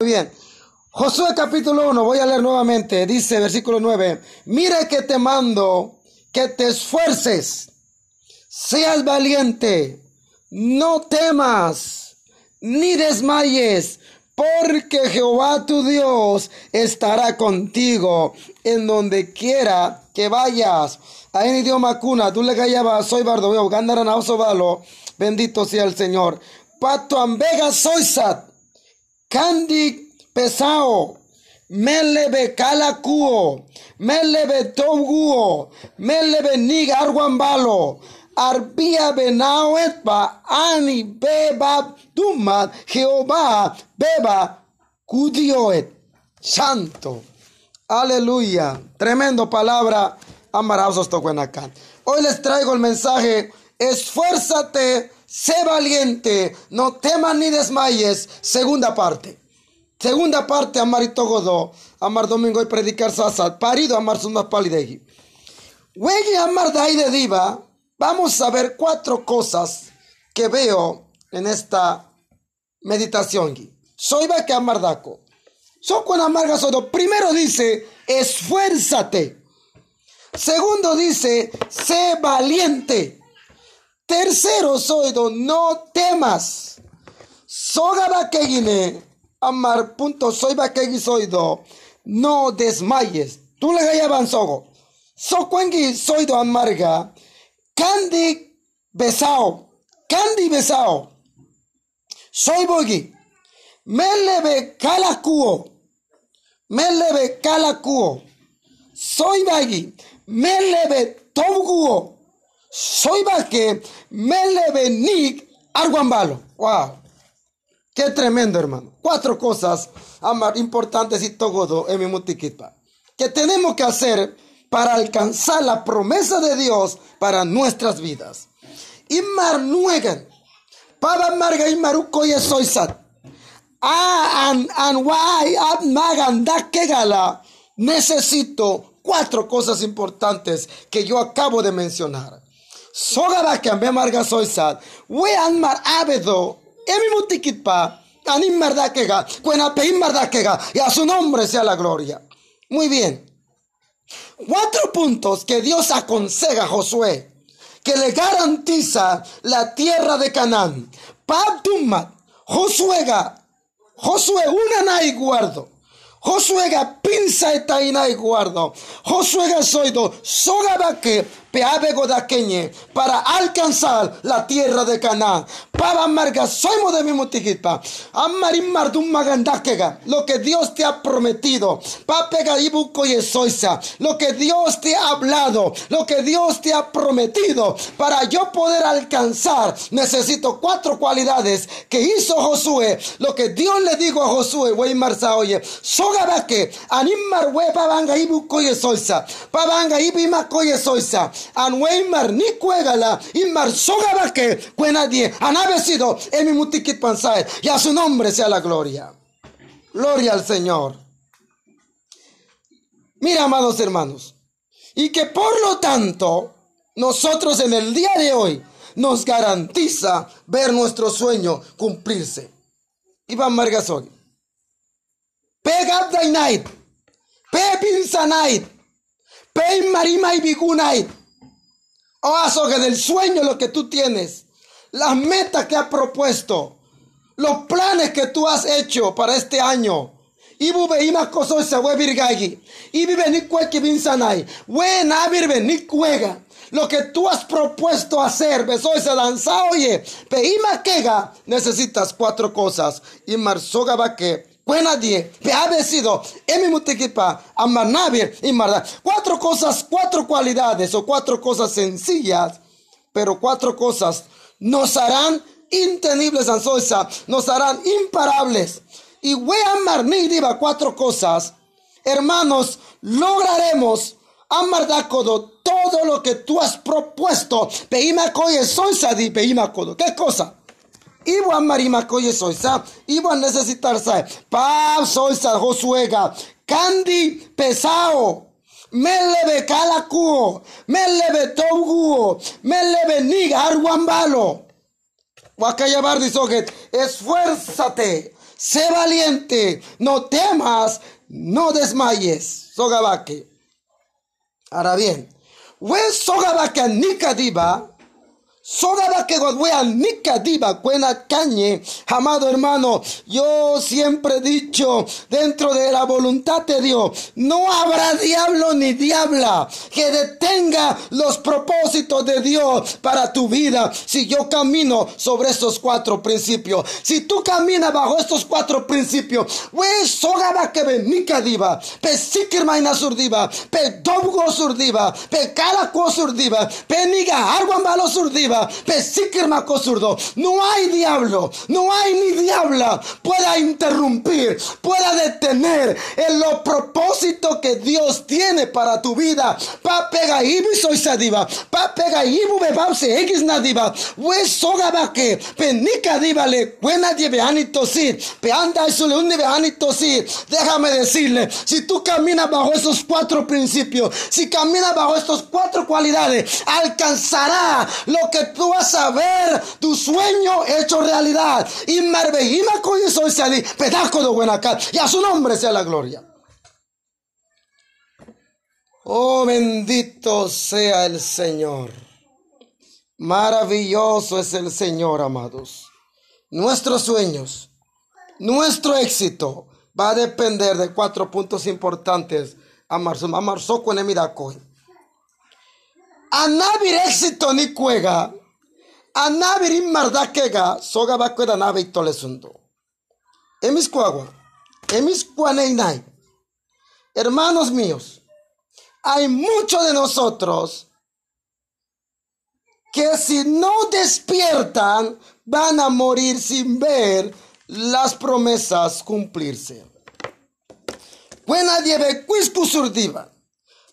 Muy bien. Josué capítulo 1, voy a leer nuevamente, dice versículo 9, mire que te mando que te esfuerces, seas valiente, no temas, ni desmayes, porque Jehová tu Dios estará contigo en donde quiera que vayas. Ahí en idioma cuna, tú le callabas, soy Bardoveo, gandarán valo, bendito sea el Señor. Pato ambega soisat, kandi pesao, melebe kalakuo, melebe toguo, melebe niga arguambalo, arbia benao etpa, ani beba duma, Jehová beba cudioet. Santo. Aleluya. Tremendo palabra. Amarados acá. Hoy les traigo el mensaje. Esfuérzate, sé valiente, no temas ni desmayes. Segunda parte. Segunda parte, Amarito Godó, Amar Domingo y predicar Sasad, parido Amar Sumas Palideji. Wegi Amar de Diva, vamos a ver cuatro cosas que veo en esta meditación. Soy va que Amardaco. Soy con Amarga Sodo. Primero dice, esfuérzate. Segundo dice, sé valiente. Tercero, soy no temas. Soga que guine amar punto soy soy do. No desmayes. Tú le gayaban sogo. So soy do amarga. Candy besao. Candy besao. Soy bogi melebe calacuo. Melebe calacuo. Soy bagi melebe toguo soy baque melebe nig arguambalo wow Qué tremendo, hermano. Cuatro cosas importantes y todo en mi mutiquita que tenemos que hacer para alcanzar la promesa de Dios para nuestras vidas. Imar nuegan. Paba marga imaruko y soisat. An, an, wai, magan, da que gala. Necesito cuatro cosas importantes que yo acabo de mencionar. Sogara que ambe marga soisat. We mar abedo Emi mutikitpa, anim mardakega, cuenapeim mardakega, y a su nombre sea la gloria. Muy bien. Cuatro puntos que Dios aconseja a Josué, que le garantiza la tierra de Canaán. Pabdumat, Josué, Josué, una y guardo. Josué pinza etaina y guardo. Josué soido, que peabego daqueñe, para alcanzar la tierra de Canaán. Para amarga, soy de mi mutiquipa. Amarim mardum magandakega, lo que Dios te ha prometido. Papega ibuco y esoisa, lo que Dios te ha hablado, lo que Dios te ha prometido. Para yo poder alcanzar, necesito cuatro cualidades que hizo Josué. Lo que Dios le dijo a Josué, wey marza, oye, que animar we pabanga ibuco y esoisa, pabanga ibima y esoisa anweimar ni cuégala imar que cuenadie anabecido en mi mutikit pansae y a su nombre sea la gloria. Gloria al Señor. Mira, amados hermanos, y que por lo tanto nosotros en el día de hoy nos garantiza ver nuestro sueño cumplirse. Iván Margasogi. Pega night. Pe night. Pe marima y Oh, que del sueño lo que tú tienes, las metas que has propuesto, los planes que tú has hecho para este año. Y más cosas se we virgagi. Y vive ni cueque binsanai. We na virbe ni cuega. Lo que tú has propuesto hacer, beso ese danza, oye, pe ima quega, necesitas cuatro cosas. Y marzoga va que vencido en mi mutiquipa, amanabir y marda. Cuatro cosas, cuatro cualidades o cuatro cosas sencillas, pero cuatro cosas nos harán intenibles, ansoisa, nos harán imparables. Y voy a amar ni diva cuatro cosas, hermanos, lograremos amar todo lo que tú has propuesto. Peima coye soisa di peima codo. ¿Qué cosa? Iwan marima koye soisa, iwan necesitar sa, pa soisa josuega, kandi pesao, melebe calacuo, melebe toguo, melebe niga arguambalo. Wakayabardi soget, esfuérzate, sé valiente, no temas, no desmayes. Sogabaque. Ahora bien, we sogabaque nikadiba, Amado hermano, yo siempre he dicho, dentro de la voluntad de Dios, no habrá diablo ni diabla que detenga los propósitos de Dios para tu vida. Si yo camino sobre estos cuatro principios, si tú caminas bajo estos cuatro principios, que nika diva, pe sikir maina surdiva, pe dobgo surdiva, pe calaco surdiva, pe niga arwan malo surdiva no hay diablo, no hay ni diabla pueda interrumpir, pueda detener en los propósitos que Dios tiene para tu vida. Pa pega ibu soy sadiva, pa pega ibu bebabse x nadiva, we soga que penica diva le buena dieve anito sí, pe anda eso le un sí. Déjame decirle, si tú caminas bajo esos cuatro principios, si caminas bajo estas cuatro cualidades, alcanzará lo que tú vas a ver tu sueño hecho realidad. Y Marbejima soy Sadi, pedazo de buena cara. Y a su nombre sea la gloria. Oh, bendito sea el Señor. Maravilloso es el Señor, amados. Nuestros sueños, nuestro éxito va a depender de cuatro puntos importantes. Amar, amar, soco, A nadie éxito ni cuega anabirin mardakega soga bakweda nabe itolesundo. Emis cuagua, emis cuaneinai. Hermanos míos, hay muchos de nosotros que si no despiertan van a morir sin ver las promesas cumplirse. Cuena dieve quiscu surdiva,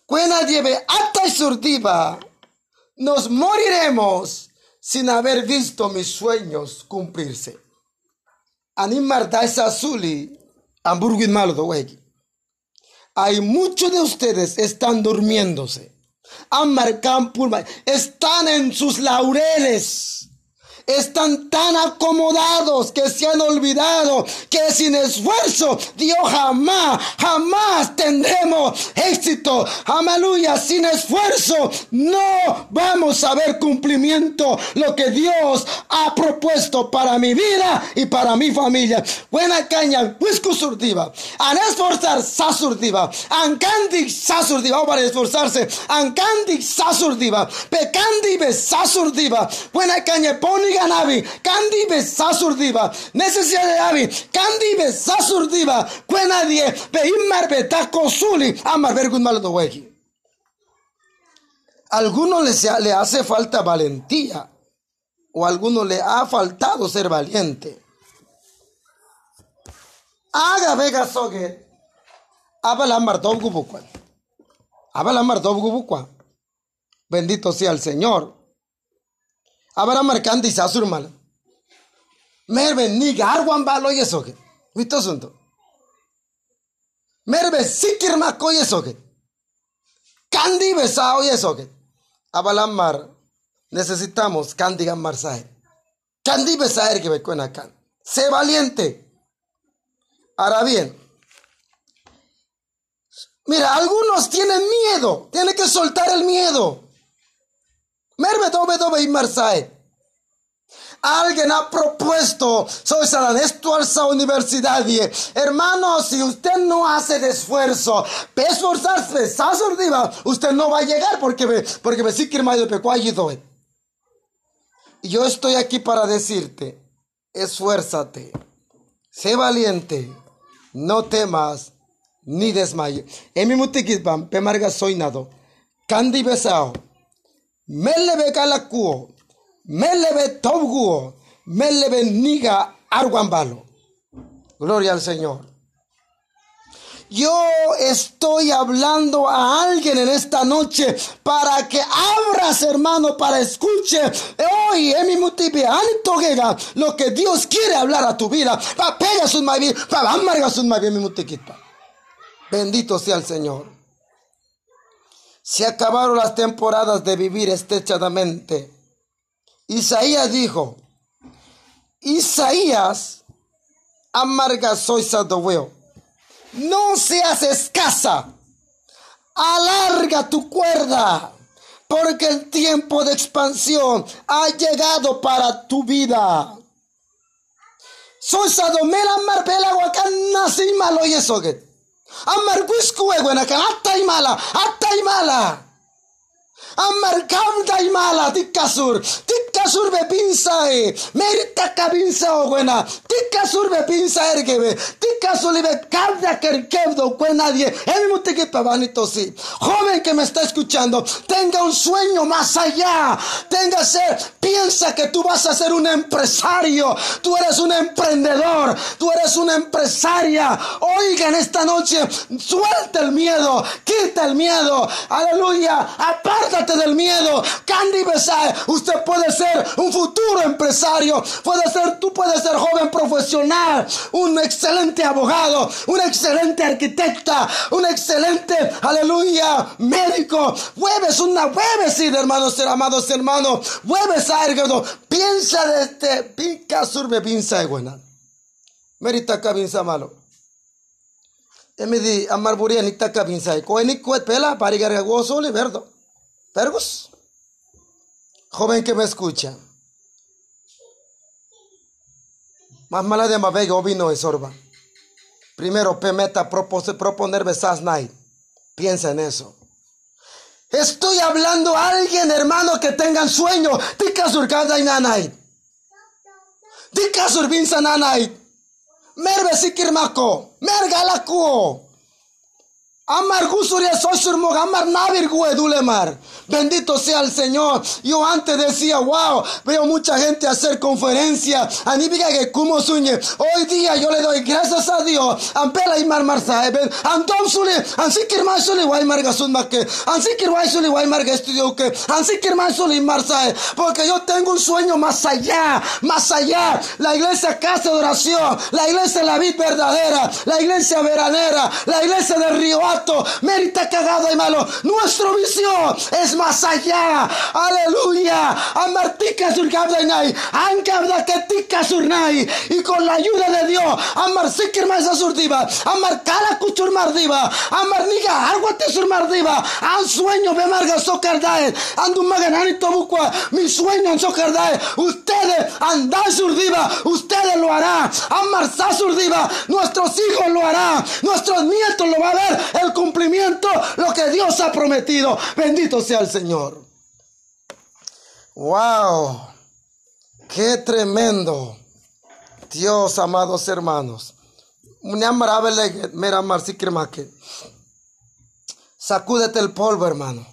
cuena dieve ata surdiva, nos moriremos sin haber visto mis sueños cumplirse. Animar esa azuli, hamburgues malo de Hay muchos de ustedes están durmiéndose. Están en sus laureles están tan acomodados que se han olvidado que sin esfuerzo Dios jamás, jamás tendremos éxito. Aleluya, sin esfuerzo no vamos a ver cumplimiento. Lo que Dios ha propuesto para mi vida y para mi familia. Buena caña, whisky surtiva, an esforzar sasurdiva, an candy sasurdiva, para esforzarse, an candy sasurdiva, pecandi sasurdiva, buena caña, poniga nabi kandi be sasurdiva necesidad de abi kandi be sasurdiva cuena die. Be immar be takosuli amar vergun malo do weki algunos les le hace falta valentía. O a algunos le ha faltado ser valiente. Haga vega soge abala martov gubukwa abala bendito sea el señor abara marcandi sasur mal merbe ni garwan balo yesoke vito sunto merbe sikir mako yesoke kandi besao yesoke abalamar necesitamos kandi gamar sae kandi besaer que becuena can sé valiente. Ahora bien. Mira, algunos tienen miedo. Tienen que soltar el miedo. Merbe dobe dobe y marsae. Alguien ha propuesto, soy esto alza universidad. Hermano, si usted no hace el esfuerzo, esforzarse, usted no va a llegar porque me, porque me sigue de Y yo estoy aquí para decirte, esfuérzate, sé valiente, no temas ni desmayes. En mi mutikitban, pemarga soy nado, kandi besao. Melebe kalakuo, melebe tobguo, melebe niga arguambalo. Gloria al Señor. Yo estoy hablando a alguien en esta noche para que abras, hermano, para escuche hoy en mi lo que Dios quiere hablar a tu vida. Bendito sea el Señor. Se acabaron las temporadas de vivir estrechadamente. Isaías dijo, Isaías amarga soy sadoweo. No seas escasa. Alarga tu cuerda, porque el tiempo de expansión ha llegado para tu vida. Soy sadomela marbela wakan nasi malo yesoget. Amar guisku egwenakan atta imala, atta imala. Amar kamda imala tikasur, tikasur be pinsae, merita kabinsa ogwena, tikasur be pinsa ergebe, tikasur libe kamda kerkevdo kwe nadie, emi mutiki pavanito si. Joven que me está escuchando, tenga un sueño más allá, tenga ser, piensa que tú vas a ser un empresario, tú eres un emprendedor, tú eres una empresaria. Oigan esta noche, suelta el miedo, quita el miedo, aleluya, apártate del miedo. Candy Besai, usted puede ser un futuro empresario, puede ser, tú puedes ser joven profesional, un excelente abogado, un excelente arquitecta, un excelente, aleluya, médico. Hueves una, hueves, sí, hermanos, amados hermanos, hueves, ergado. Piensa de este, pica surbe, pinza buena. Merita cabinza malo. Emidi amar buria ni taka binsa. Ko ni kuet pela parigar gozo le verdo. Pergus. Joven que me escucha. Más mala de mabega ovino es orba. Primero, pemeta proponer besas night. Piensa en eso. Estoy hablando a alguien, hermano, que tengan sueño. Tika surkada y nanay. Tika surbinsa nanay. Merbe sikirmako. Mergalakuo. Amar gusuria sosurmog, amar navir dulemar. Bendito sea el Señor. Yo antes decía, wow, veo mucha gente hacer conferencia. Anibiga que como sueñe. Hoy día yo le doy gracias a Dios. Ampela y mar marza. Antom suli, ansikir mar suli, guay marga sunmake. Ansikir guay suli, guay marga estudio que. Ansikir mar suli marza. Porque yo tengo un sueño más allá, más allá. La iglesia casa de oración, la iglesia la vida verdadera, la iglesia veranera, la iglesia del río Mérita cagado y malo. Nuestra visión es más allá. Aleluya. Amartica surgabdainai. Ancabda que tica surnai. Y con la ayuda de Dios. Amar sikir más asurdiva. Amar cara cuchur mardiva. Amar niga agua te surmardiva. An sueño be marga socardae. Andu maganani tobukwa. Mi sueño en socardae. Ustedes andan surdiva. Ustedes lo harán. Amar surdiva. Nuestros hijos lo harán. Nuestros nietos lo van a ver. El cumplimiento lo que Dios ha prometido. Bendito sea el Señor. Wow, qué tremendo. Dios, amados hermanos. Sacúdete el polvo, hermano.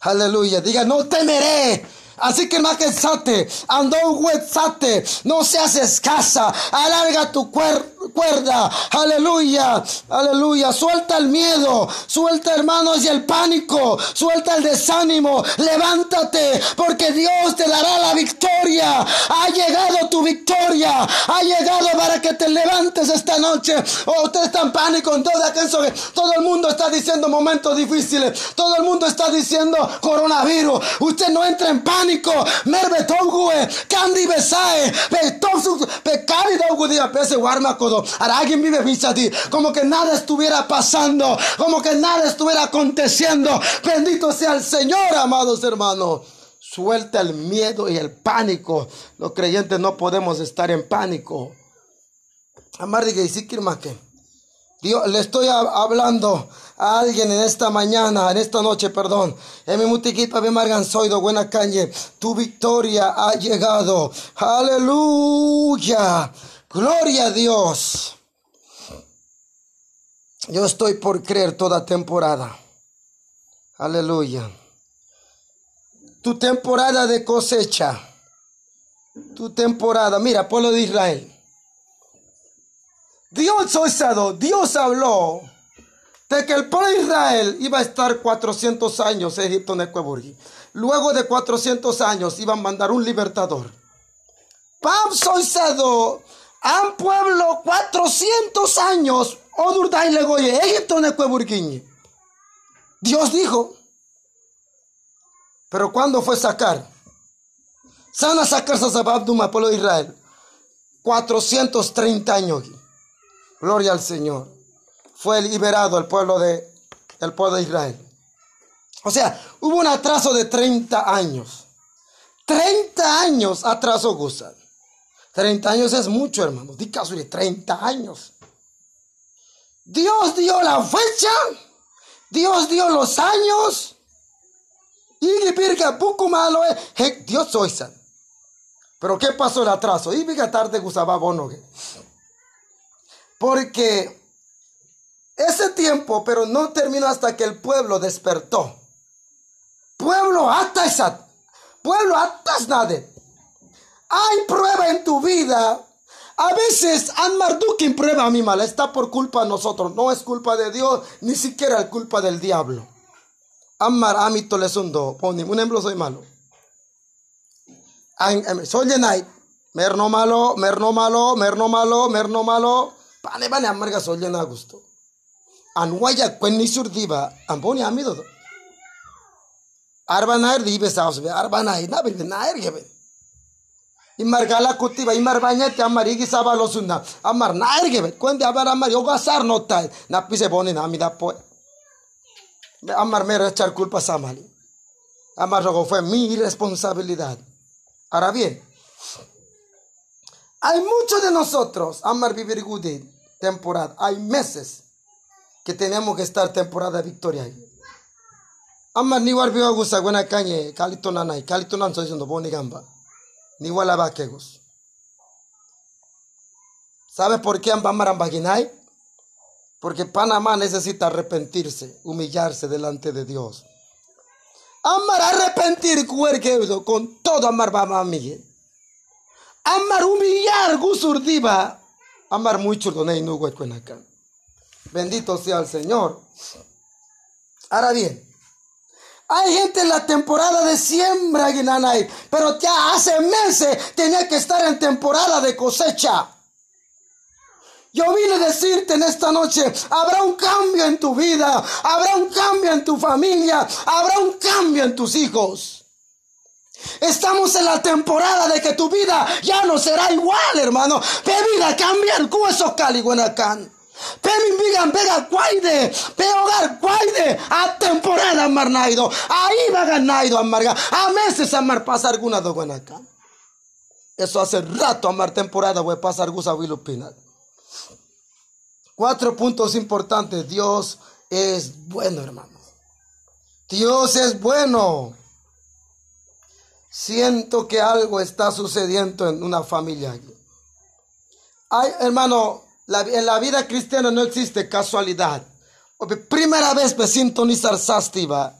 Aleluya. Diga, no temeré Así que sate, ando huetzate, no seas escasa, alarga tu cuerda, aleluya, aleluya, suelta el miedo, suelta hermanos y el pánico, suelta el desánimo, levántate, porque Dios te dará la victoria, ha llegado tu victoria, ha llegado para que te levantes esta noche, oh, usted está en pánico, en todo aquello todo el mundo está diciendo momentos difíciles, todo el mundo está diciendo coronavirus, usted no entra en pánico, pánico. Merbe tongue, kandi besae, pe tosu, pe kari dogu dia pese warmakodo. Alguien vive ti, como que nada estuviera pasando, como que nada estuviera aconteciendo. Bendito sea el Señor, amados hermanos. Suelta el miedo y el pánico. Los creyentes no podemos estar en pánico. Amar y que Dios, le estoy hablando a alguien en esta mañana, en esta noche, perdón. En mi mutiquita buena calle. Tu victoria ha llegado. Aleluya. Gloria a Dios. Yo estoy por creer toda temporada. Aleluya. Tu temporada de cosecha. Tu temporada. Mira, pueblo de Israel. Dios osado, Dios habló de que el pueblo de Israel iba a estar 400 años en Egipto en. Luego de 400 años iban a mandar un libertador. Pam soisado, han pueblo 400 años, Legoye, Egipto en. Dios dijo, pero ¿cuándo fue sacar? Se van a sacar Sasababduma, pueblo de Israel. 430 años. Gloria al Señor. Fue liberado el pueblo de, el pueblo de Israel. O sea, hubo un atraso de 30 años. 30 años atraso Gusan. 30 años es mucho, hermano. Di caso de 30 años. Dios dio la fecha. Dios dio los años. Y pirga poco malo es. Dios soy san. Pero ¿qué pasó el atraso? Y tarde gusaba bono. Porque ese tiempo, pero no terminó hasta que el pueblo despertó. Pueblo hasta esa. Pueblo hasta nade. Hay prueba en tu vida. A veces Anmardukin prueba a mi mal. Está por culpa de nosotros. No es culpa de Dios, ni siquiera es culpa del diablo. Ammar amito lesundo. Poni, un ejemplo soy malo. Soy night. Merno malo, merno malo, merno malo, merno malo. Pane pane amarga soy llena gusto. Anwaya kwenni surdiva. Amponi amido. Arba nair dibe saus be. Arba nair na be nair gebe. Imar gala kutiva, imar bañete, amar igi sabalo sunna. Amar nair gebe. Cuando abar amar yoga sar no tai. Na pise boni na amida poe. Amar me echar culpa a Mali. Amar luego fue mi responsabilidad. Ahora bien, hay muchos de nosotros, Amar vivir good temporada. Hay meses que tenemos que estar temporada victoria. Amar ni war biwa gusa buena cañe, calito nanay, calito nan soy diciendo boni gamba. Ni wala. ¿Sabe por qué Amar ambaginay? Porque Panamá necesita arrepentirse, humillarse delante de Dios. Amar arrepentir con todo amar a Miguel. Amar humillar gusurdiva. Amar mucho no acá. Bendito sea el Señor. Ahora bien, hay gente en la temporada de siembra, pero ya hace meses tenía que estar en temporada de cosecha. Yo vine a decirte en esta noche, habrá un cambio en tu vida, habrá un cambio en tu familia, habrá un cambio en tus hijos. Estamos en la temporada de que tu vida ya no será igual, hermano. Bebida cambiar cueso cali guanacan. Pemin vigan pega cuaide, hogar cuaide, a temporada marnaido, ahí va ganaido amarga, a meses amar pasar alguna do guanacan. Eso hace rato amar temporada voy a pasar gusa wilupinal. Cuatro puntos importantes. Dios es bueno, hermanos. Dios es bueno. Siento que algo está sucediendo en una familia. Ay, hermano, en la vida cristiana no existe casualidad. Primera vez me sintonizar sástiva.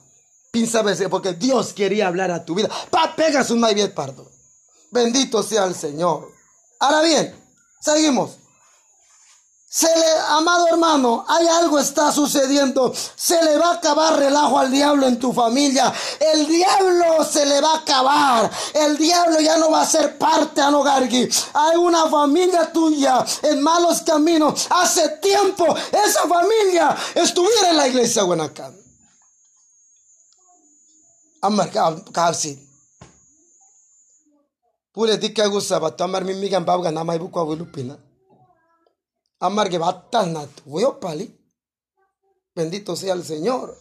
Veces porque Dios quería hablar a tu vida. Pa, pegas un bien pardo. Bendito sea el Señor. Ahora bien, seguimos. Se le, amado hermano, hay algo está sucediendo. Se le va a acabar relajo al diablo en tu familia. El diablo se le va a acabar. El diablo ya no va a ser parte a Nogargui. Hay una familia tuya en malos caminos. Hace tiempo esa familia estuviera en la iglesia Guanacán. Amar kasi. Pule dikka gusa amar mimigan babga namay bukwa wilupina amarge batanat pali. Bendito sea el Señor.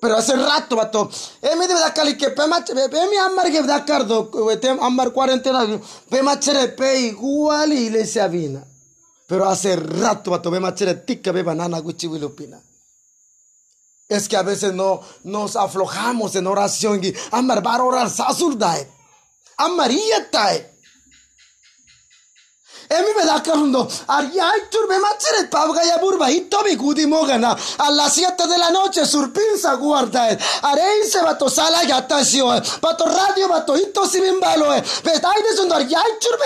Pero hace rato, vato. Eh, me debe cali que pema pe mi amarge da cardo, tem amar cuarentena, pema chere pe igual y le se avina. Pero hace rato, vato, pema chere tica be banana guchi wilupina. Es que a veces no nos aflojamos en oración y amar bar orar sasurdae. Amarilla tae. Emi me da carundo. Ariay machere burba mi. A las 7 de la noche guarda. Bato sala. Bato radio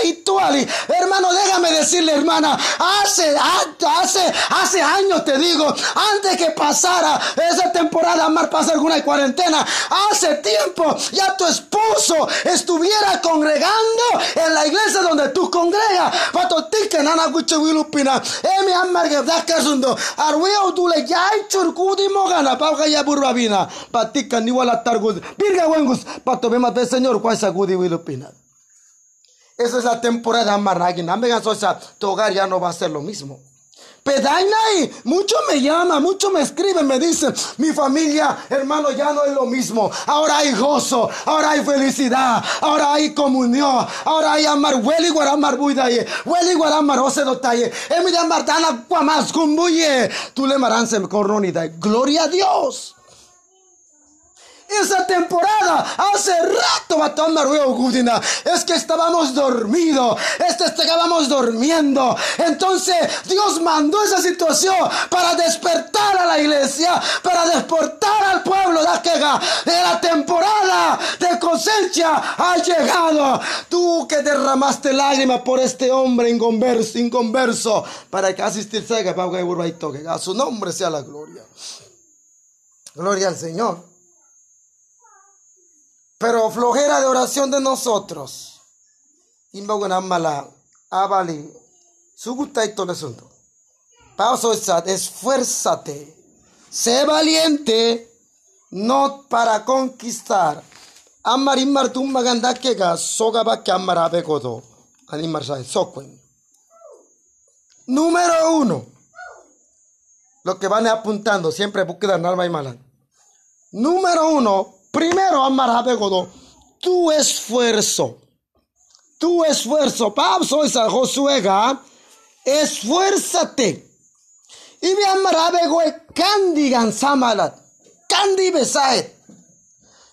hito ali. Hermano, déjame decirle, hermana. Hace, hace, hace años te digo. Antes que pasara esa temporada mar pasa alguna cuarentena. Hace tiempo ya tu esposo estuviera congregando en la iglesia donde tú congregas pato tike nana guche wilupina emi ammarge dakasundo arwea udule jai churkudi mogana pauka ya burbabina patika ni wala targud birga wengus. Pato bema te señor kwa sagudi wilupina Esa es la temporada maragina. Tu hogar ya no va a ser lo mismo. Pedainai, mucho me llama, mucho me escriben, me dicen, mi familia, hermano, ya no es lo mismo. Ahora hay gozo, ahora hay felicidad, ahora hay comunión, ahora hay amar, hueli guaramar buidaye, hueli guaramar ose dotaye, emi de amar dana guamas kumbuye, tú le maranse coronida. Gloria a Dios esa temporada. Hace rato, es que estábamos dormidos, este estábamos durmiendo. Entonces Dios mandó esa situación para despertar a la iglesia, para despertar al pueblo de. De la temporada de cosecha ha llegado. Tú que derramaste lágrimas por este hombre inconverso, inconverso para que asistirse a su nombre sea la gloria. Gloria al Señor. Pero flojera de oración de nosotros. mala abali. Su gusta y todo asunto. Pausa esfuérzate. Sé valiente. No para conquistar. Amarimar tu maganda que ga soga que amarabe godo. Animar. Número uno. Lo que van apuntando, siempre búsqueda alma y mala. Número uno, Primero, amar Godo, tu esfuerzo. Tu esfuerzo. Pablo esa Josuega, esfuérzate. Y me amarabego candigan samalat. Candi besaet.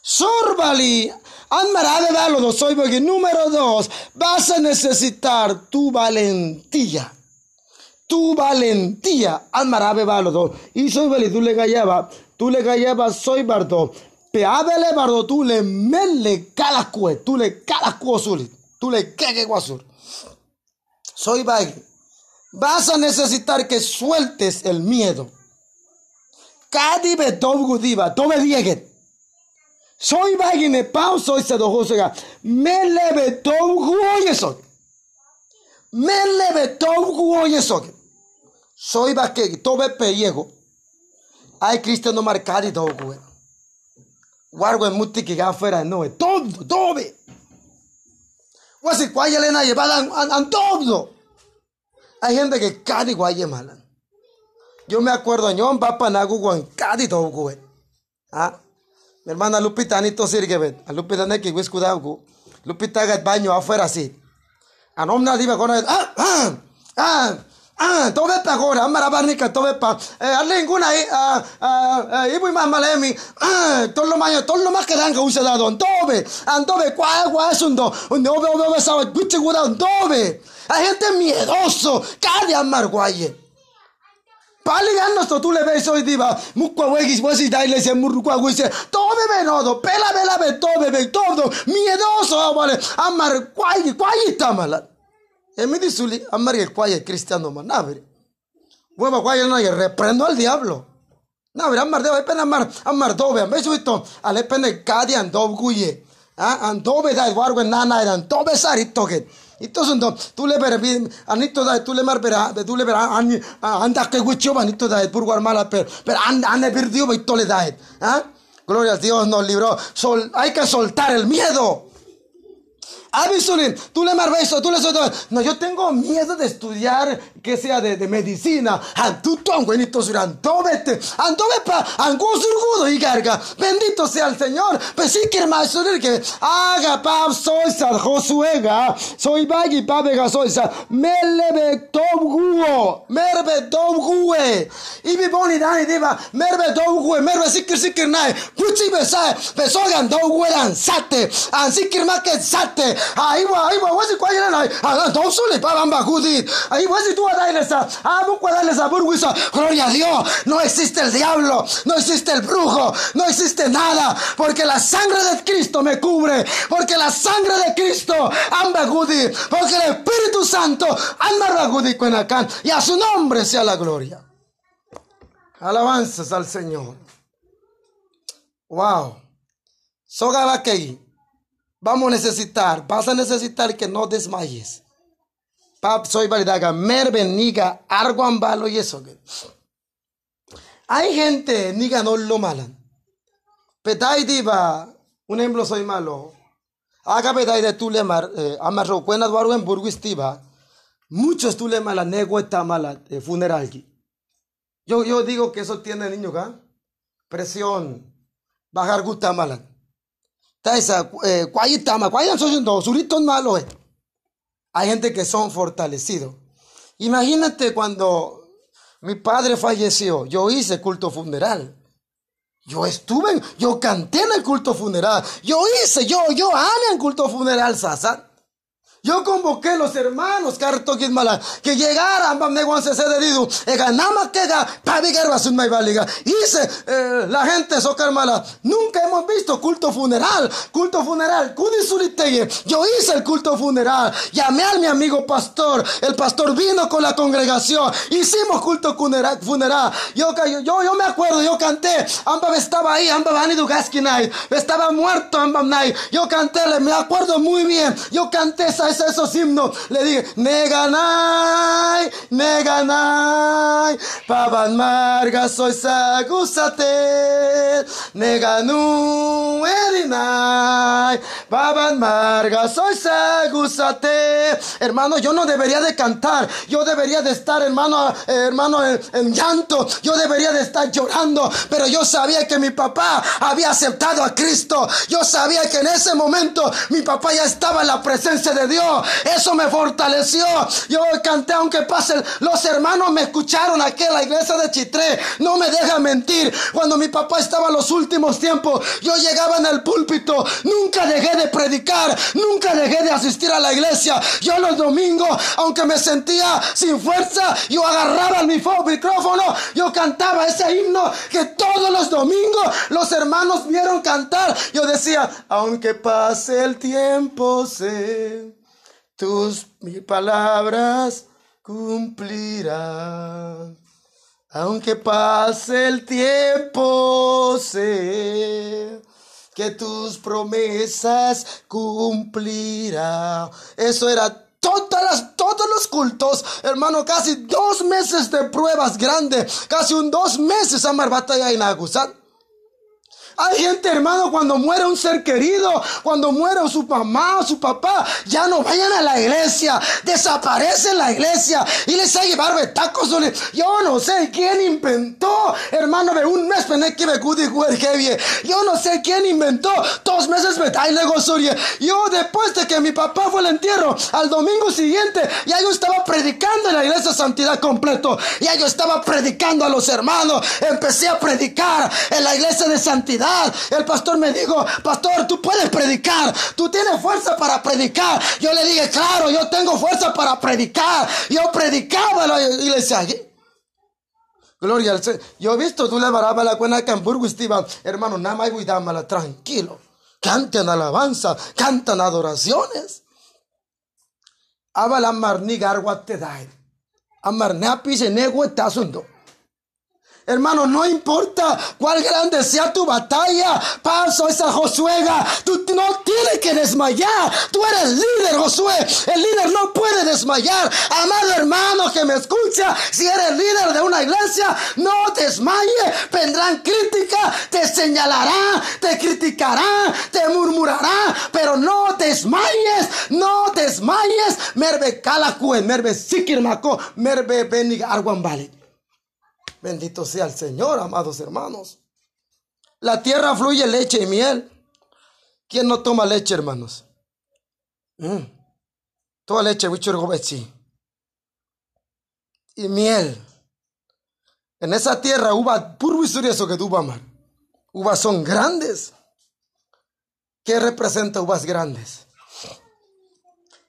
Sorbali. Amarabe valo soy número dos. Vas a necesitar tu valentía. Tu valentía. Amarabe valo Y soy vali, tú le gallaba. Tú le gallaba soy bardo. Peabele bardo tú le mele calacue, tú le calacue tú le queque guasur. Soy bagui. Vas a necesitar que sueltes el miedo. Cadi betovgu diva, tome dieget. Soy bagui ne pau soy sedojosega. Mele betovgu oyesog. Mele betovgu oyesog. Soy bagui, tobe peyego. Hay cristiano marcado y Wargo en muti que afuera no, todo, todo. Wasi kwaya lena llevada an todo. Hay gente que cadi guaye malan. Yo me acuerdo, yo en papa nagu con cadi todo güey. Ah, mi hermana Lupita anito sirge bet. A Lupita neki wis kudagu. Lupita gat baño afuera así. Anomna diva con ah ah ah Ah, tobe pa agora, marabarnica, tobe pa. Eh, alinguna aí, ah, ah, ibu mas malemi. Ah, tolo mayo, tolo mas que dan usa dado, antobe, antobe, kwa kwa asundo, un obe obe obe sabe, buche guda antobe. Hay gente miedoso, cada amarguaye. Pali ganno sto tu le ves hoy diva, mukwa wegis wasi dai le se murukwa wise, tobe benodo, pela tobe be todo, miedoso, vale, amar kwai kwai tamala. Emidi suli amar el cuaye cristiano manabri. Hueva cuaye no reprendo al diablo. Ver, amar debe pena amar amar dobe, me suito, ale pene kadi andob guye. Ah, andobe da guargo nana eran dobe sarito que. Entonces, tú le ver, anito da, tú le mar verá, tú le verá, anda que guicho, anito da, por guarmala, pero, anda, anda perdido, y tole da, ah. Gloria a Dios nos libró. Sol, hay que soltar el miedo. Avisulin, tú le marbeso, tú le No, yo tengo miedo de estudiar que sea de, de medicina. Antuto, anguenito surantobete, antobepa, angusurgudo y carga. Bendito sea el Señor. Pues sí que maestro que haga pab soy Josuega. Soy bagi pabega soy sal. Melebe tobguo. Merbe tobgue. Y mi boni dani diva. Merbe tobgue. Merbe sikir sikir nae. Puchi besae. Besogan tobgue lanzate. An sikir make sate. Ahí va, ahí va, wasi kwa yela na, don't sule pa bamba. Ahí wasi tu ah. Gloria a Dios, no existe el diablo, no existe el brujo, no existe nada, porque la sangre de Cristo me cubre, porque la sangre de Cristo amba kudi, porque el Espíritu Santo amba kudi acá y a su nombre sea la gloria. Alabanzas al Señor. Wow. Soga vamos a necesitar, vas a necesitar que no desmayes. Pap, soy validaga, merben, niga, arguan balo y eso. Hay gente, niga, no lo malan. Petai diva, un ejemplo soy malo. Agabe de tulema eh, amarro cuena duaro en burguistiva. Muchos tulema la negueta mala eh, funeral. Yo, yo digo que eso tiene niño acá. Presión. Bajar gusta mala. Taisa, eh, cuayitama, cuayan son suritos malos. Hay gente que son fortalecidos. Imagínate cuando mi padre falleció, yo hice culto funeral. Yo estuve, yo canté en el culto funeral. Yo hice, yo, yo en culto funeral, Sasa. Yo convoqué los hermanos que llegaran. E valiga. Hice eh, la gente socar mala. Nunca hemos visto culto funeral. Culto funeral. Yo hice el culto funeral. Llamé a mi amigo pastor. El pastor vino con la congregación. Hicimos culto funeral. Yo, yo, yo me acuerdo, yo canté. Amba estaba ahí. Estaba muerto, amba Yo canté, me acuerdo muy bien. Yo canté esa esos himnos, le dije, Neganay, Neganay, Pavan Marga soy sagusate, Neganu Erinay, Pavan Marga soy sagusate. Hermano, yo no debería de cantar, yo debería de estar, hermano, hermano, en, en llanto, yo debería de estar llorando, pero yo sabía que mi papá había aceptado a Cristo, yo sabía que en ese momento mi papá ya estaba en la presencia de Dios. Eso me fortaleció. Yo canté aunque pasen. Los hermanos me escucharon aquí en la iglesia de Chitré. No me deja mentir. Cuando mi papá estaba en los últimos tiempos, yo llegaba en el púlpito. Nunca dejé de predicar. Nunca dejé de asistir a la iglesia. Yo los domingos, aunque me sentía sin fuerza, yo agarraba el micrófono. Yo cantaba ese himno que todos los domingos los hermanos vieron cantar. Yo decía, aunque pase el tiempo, sé tus palabras cumplirán. Aunque pase el tiempo, sé que tus promesas cumplirán. Eso era todas las, todos los cultos, hermano, casi dos meses de pruebas grandes, casi un dos meses a batalla en Agusán. Hay gente, hermano, cuando muere un ser querido, cuando muere su mamá o su papá, ya no vayan a la iglesia, desaparecen la iglesia y les a llevar betacos. Yo no sé quién inventó, hermano, de un mes Yo no sé quién inventó dos meses Yo después de que mi papá fue al entierro, al domingo siguiente, ya yo estaba predicando en la iglesia santidad completo. Ya yo estaba predicando a los hermanos. Empecé a predicar en la iglesia de santidad el pastor me dijo, pastor, tú puedes predicar, tú tienes fuerza para predicar. Yo le dije, claro, yo tengo fuerza para predicar. Yo predicaba en la iglesia. Gloria al Señor. Yo he visto, tú le varaba la cuena que en hermano, nada más dámela tranquilo. Canten alabanza, cantan adoraciones. Abala marni garwa te dai. Amarne apise nego asundo. Hermano, no importa cuál grande sea tu batalla, paso esa Josuega, tú no tienes que desmayar. Tú eres líder, Josué. El líder no puede desmayar. Amado hermano que me escucha, si eres líder de una iglesia, no desmayes. Vendrán crítica, te señalarán, te criticarán, te murmurarán, pero no desmayes, no desmayes. Merve calacuen, merve sikirmako, merve benig arguambali. Bendito sea el Señor, amados hermanos. La tierra fluye leche y miel. ¿Quién no toma leche, hermanos? Mm. Toda leche, y miel. En esa tierra uva eso que. Uvas son grandes. ¿Qué representa uvas grandes?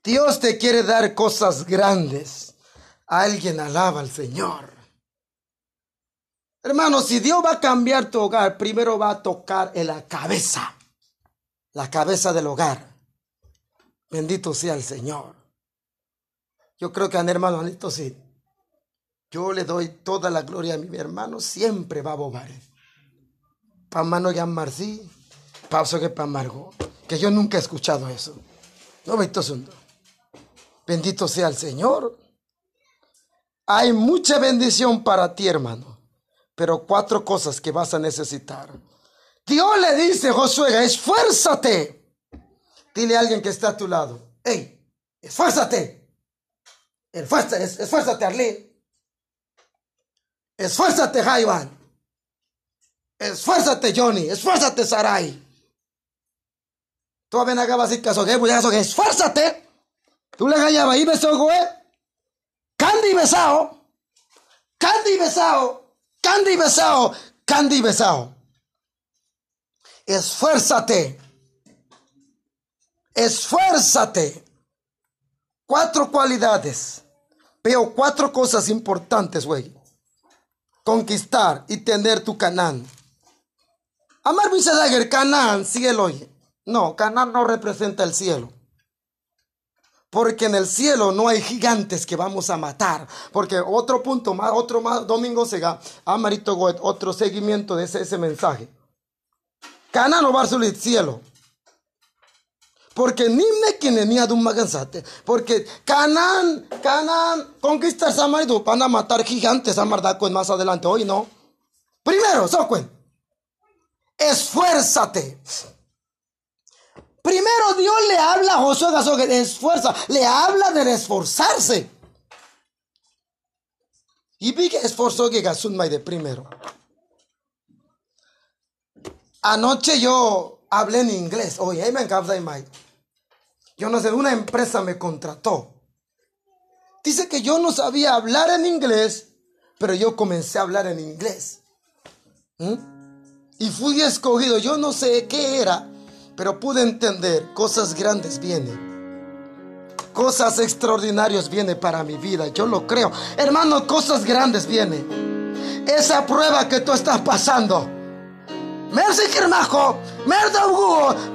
Dios te quiere dar cosas grandes. Alguien alaba al Señor. Hermano, si Dios va a cambiar tu hogar, primero va a tocar en la cabeza, la cabeza del hogar. Bendito sea el Señor. Yo creo que a hermano Anito sí. Yo le doy toda la gloria a mi hermano, siempre va a bobar. Pa' mano ya marcí, pauso que pa' amargo. Que yo nunca he escuchado eso. No, Bendito sea el Señor. Hay mucha bendición para ti, hermano pero cuatro cosas que vas a necesitar. Dios le dice a Josué, esfuérzate Dile a alguien que está a tu lado. ¡Ey! ¡Esfuérzate! Esfuérzate, esfuérzate, Arlene. Esfuérzate, Jaivan. Esfuérzate, Johnny. Esfuérzate, Sarai. Tú ven acá, vas a caso que esfuérzate. Tú le gallabas ahí, beso, güey. Candy besao. Candy besao. Candy besao. Candy besao. Esfuérzate. Esfuérzate. Cuatro cualidades. Veo cuatro cosas importantes, güey. Conquistar y tener tu Canaán. Amar Dagger, Canaán, cielo. No, Canaán no representa el cielo. Porque en el cielo no hay gigantes que vamos a matar. Porque otro punto más, otro más, domingo sega, amarito otro seguimiento de ese, mensaje. Canaán no va a el cielo. Porque ni me quien ni un magansate. Porque Canaán, Canaán, conquistar Samaridu, van a matar gigantes a más adelante. Hoy no. Primero, Socuen esfuérzate. Primero Dios le habla a Josué de esfuerza, le habla de esforzarse. Y vi que esforzó que de primero. Anoche yo hablé en inglés. Oye, me Yo no sé, una empresa me contrató. Dice que yo no sabía hablar en inglés, pero yo comencé a hablar en inglés. ¿Mm? y fui escogido. Yo no sé qué era, pero pude entender, cosas grandes vienen. Cosas extraordinarias vienen para mi vida, yo lo creo. Hermano, cosas grandes vienen. Esa prueba que tú estás pasando.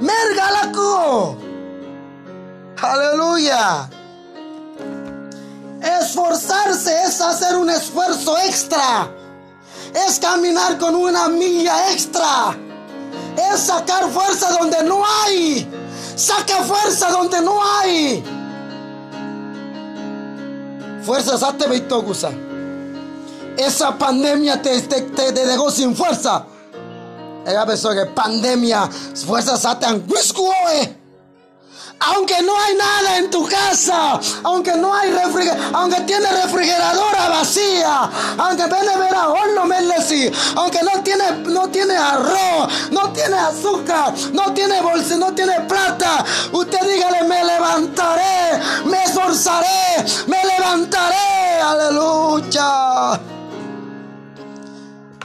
Mergalaku. Aleluya. Esforzarse es hacer un esfuerzo extra es caminar con una milla extra. Es sacar fuerza donde no hay. Saca fuerza donde no hay. Fuerza sate gusa. Esa pandemia te, te, te, dejó sin fuerza. Ella pensó que pandemia, fuerza anguiscuoe aunque no hay nada en tu casa, aunque no hay refrigerador, aunque tiene refrigeradora vacía, aunque horno aunque no tiene, no tiene arroz, no tiene azúcar, no tiene bolsa, no tiene plata, usted dígale, me levantaré, me esforzaré, me levantaré, aleluya.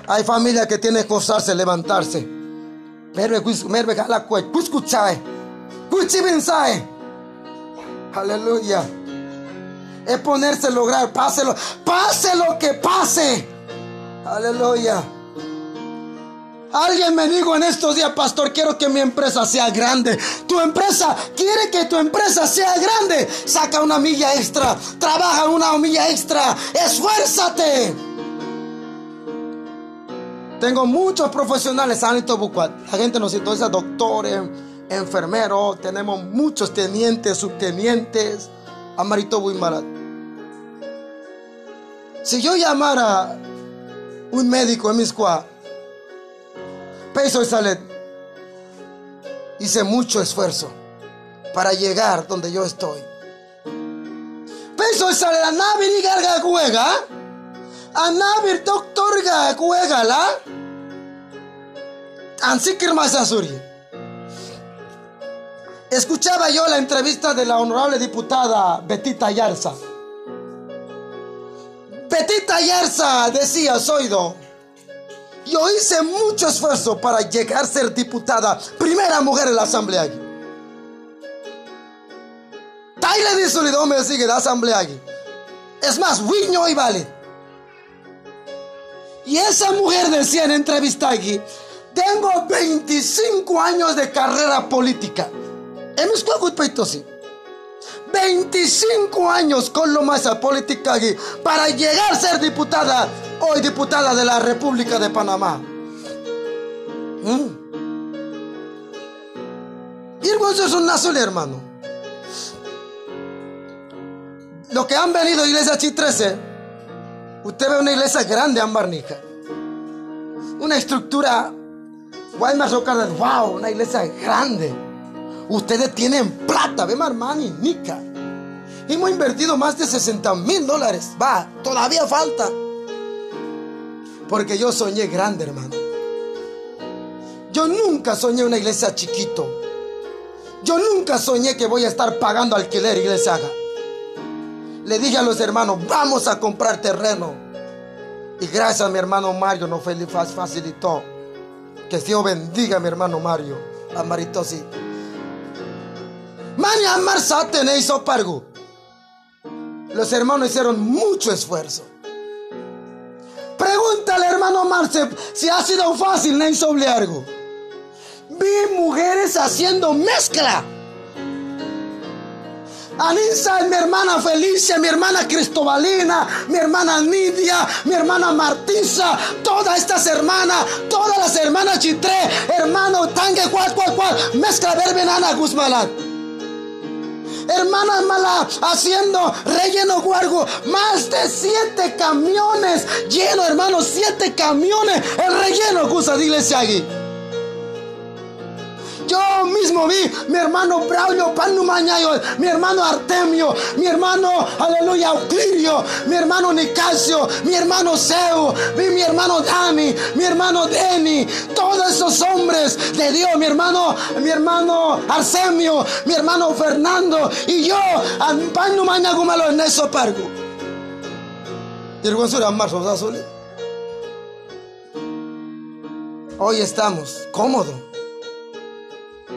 Hay familias que tienen que esforzarse, levantarse. Merve, merve, la Aleluya. Es ponerse a lograr. Páselo. Pase lo que pase. Aleluya. Alguien me dijo en estos días, pastor, quiero que mi empresa sea grande. Tu empresa quiere que tu empresa sea grande. Saca una milla extra. Trabaja una milla extra. Esfuérzate. Tengo muchos profesionales. La gente nos citó, doctores enfermero, tenemos muchos tenientes, subtenientes, Amarito Buimarat. Si yo llamara un médico en mi squad, peso y salet, hice mucho esfuerzo para llegar donde yo estoy. Peso y salet, a y garga juega, a doctor ga juega la, ansikir más azuri. Escuchaba yo la entrevista de la honorable diputada Betita Yarza. Betita Yarza decía, Soido, yo hice mucho esfuerzo para llegar a ser diputada, primera mujer en la asamblea. Taile de me sigue la asamblea. Es más, Wiño y Vale. Y esa mujer decía en entrevista aquí, tengo 25 años de carrera política. Hemos 25 años con lo más a política para llegar a ser diputada, hoy diputada de la República de Panamá. ¿Mm? Y es un nazo, hermano. Lo que han venido a Iglesia Chi 13, usted ve una iglesia grande en Barnica. Una estructura, wow, una iglesia grande Ustedes tienen plata, ve hermano, nica. Hemos invertido más de 60 mil dólares. Va, todavía falta. Porque yo soñé grande, hermano. Yo nunca soñé una iglesia chiquito. Yo nunca soñé que voy a estar pagando alquiler, iglesia. Le dije a los hermanos, vamos a comprar terreno. Y gracias a mi hermano Mario nos facilitó. Que Dios bendiga a mi hermano Mario. A. Mani amar hizo pargo. Los hermanos hicieron mucho esfuerzo. Pregúntale, hermano Marce, si ha sido fácil, no algo. Vi mujeres haciendo mezcla. Anisa mi hermana Felicia, mi hermana Cristobalina, mi hermana Nidia, mi hermana Martisa, todas estas hermanas, todas las hermanas Chitré, hermano Tangue, cual, cual, cual, mezcla verbenana Guzmalán hermana mala, haciendo relleno guargo. Más de siete camiones lleno, hermano, siete camiones. El relleno, gusta de iglesia aquí. Yo mismo vi mi hermano Braulio Panumañayo, mi hermano Artemio, mi hermano, aleluya, Euclidio, mi hermano Nicasio, mi hermano Seu, vi mi hermano Dani, mi hermano Deni, todos esos hombres de Dios, mi hermano, mi hermano Arsemio, mi hermano Fernando y yo, Panumañagumalo en eso pargo. Hoy estamos cómodos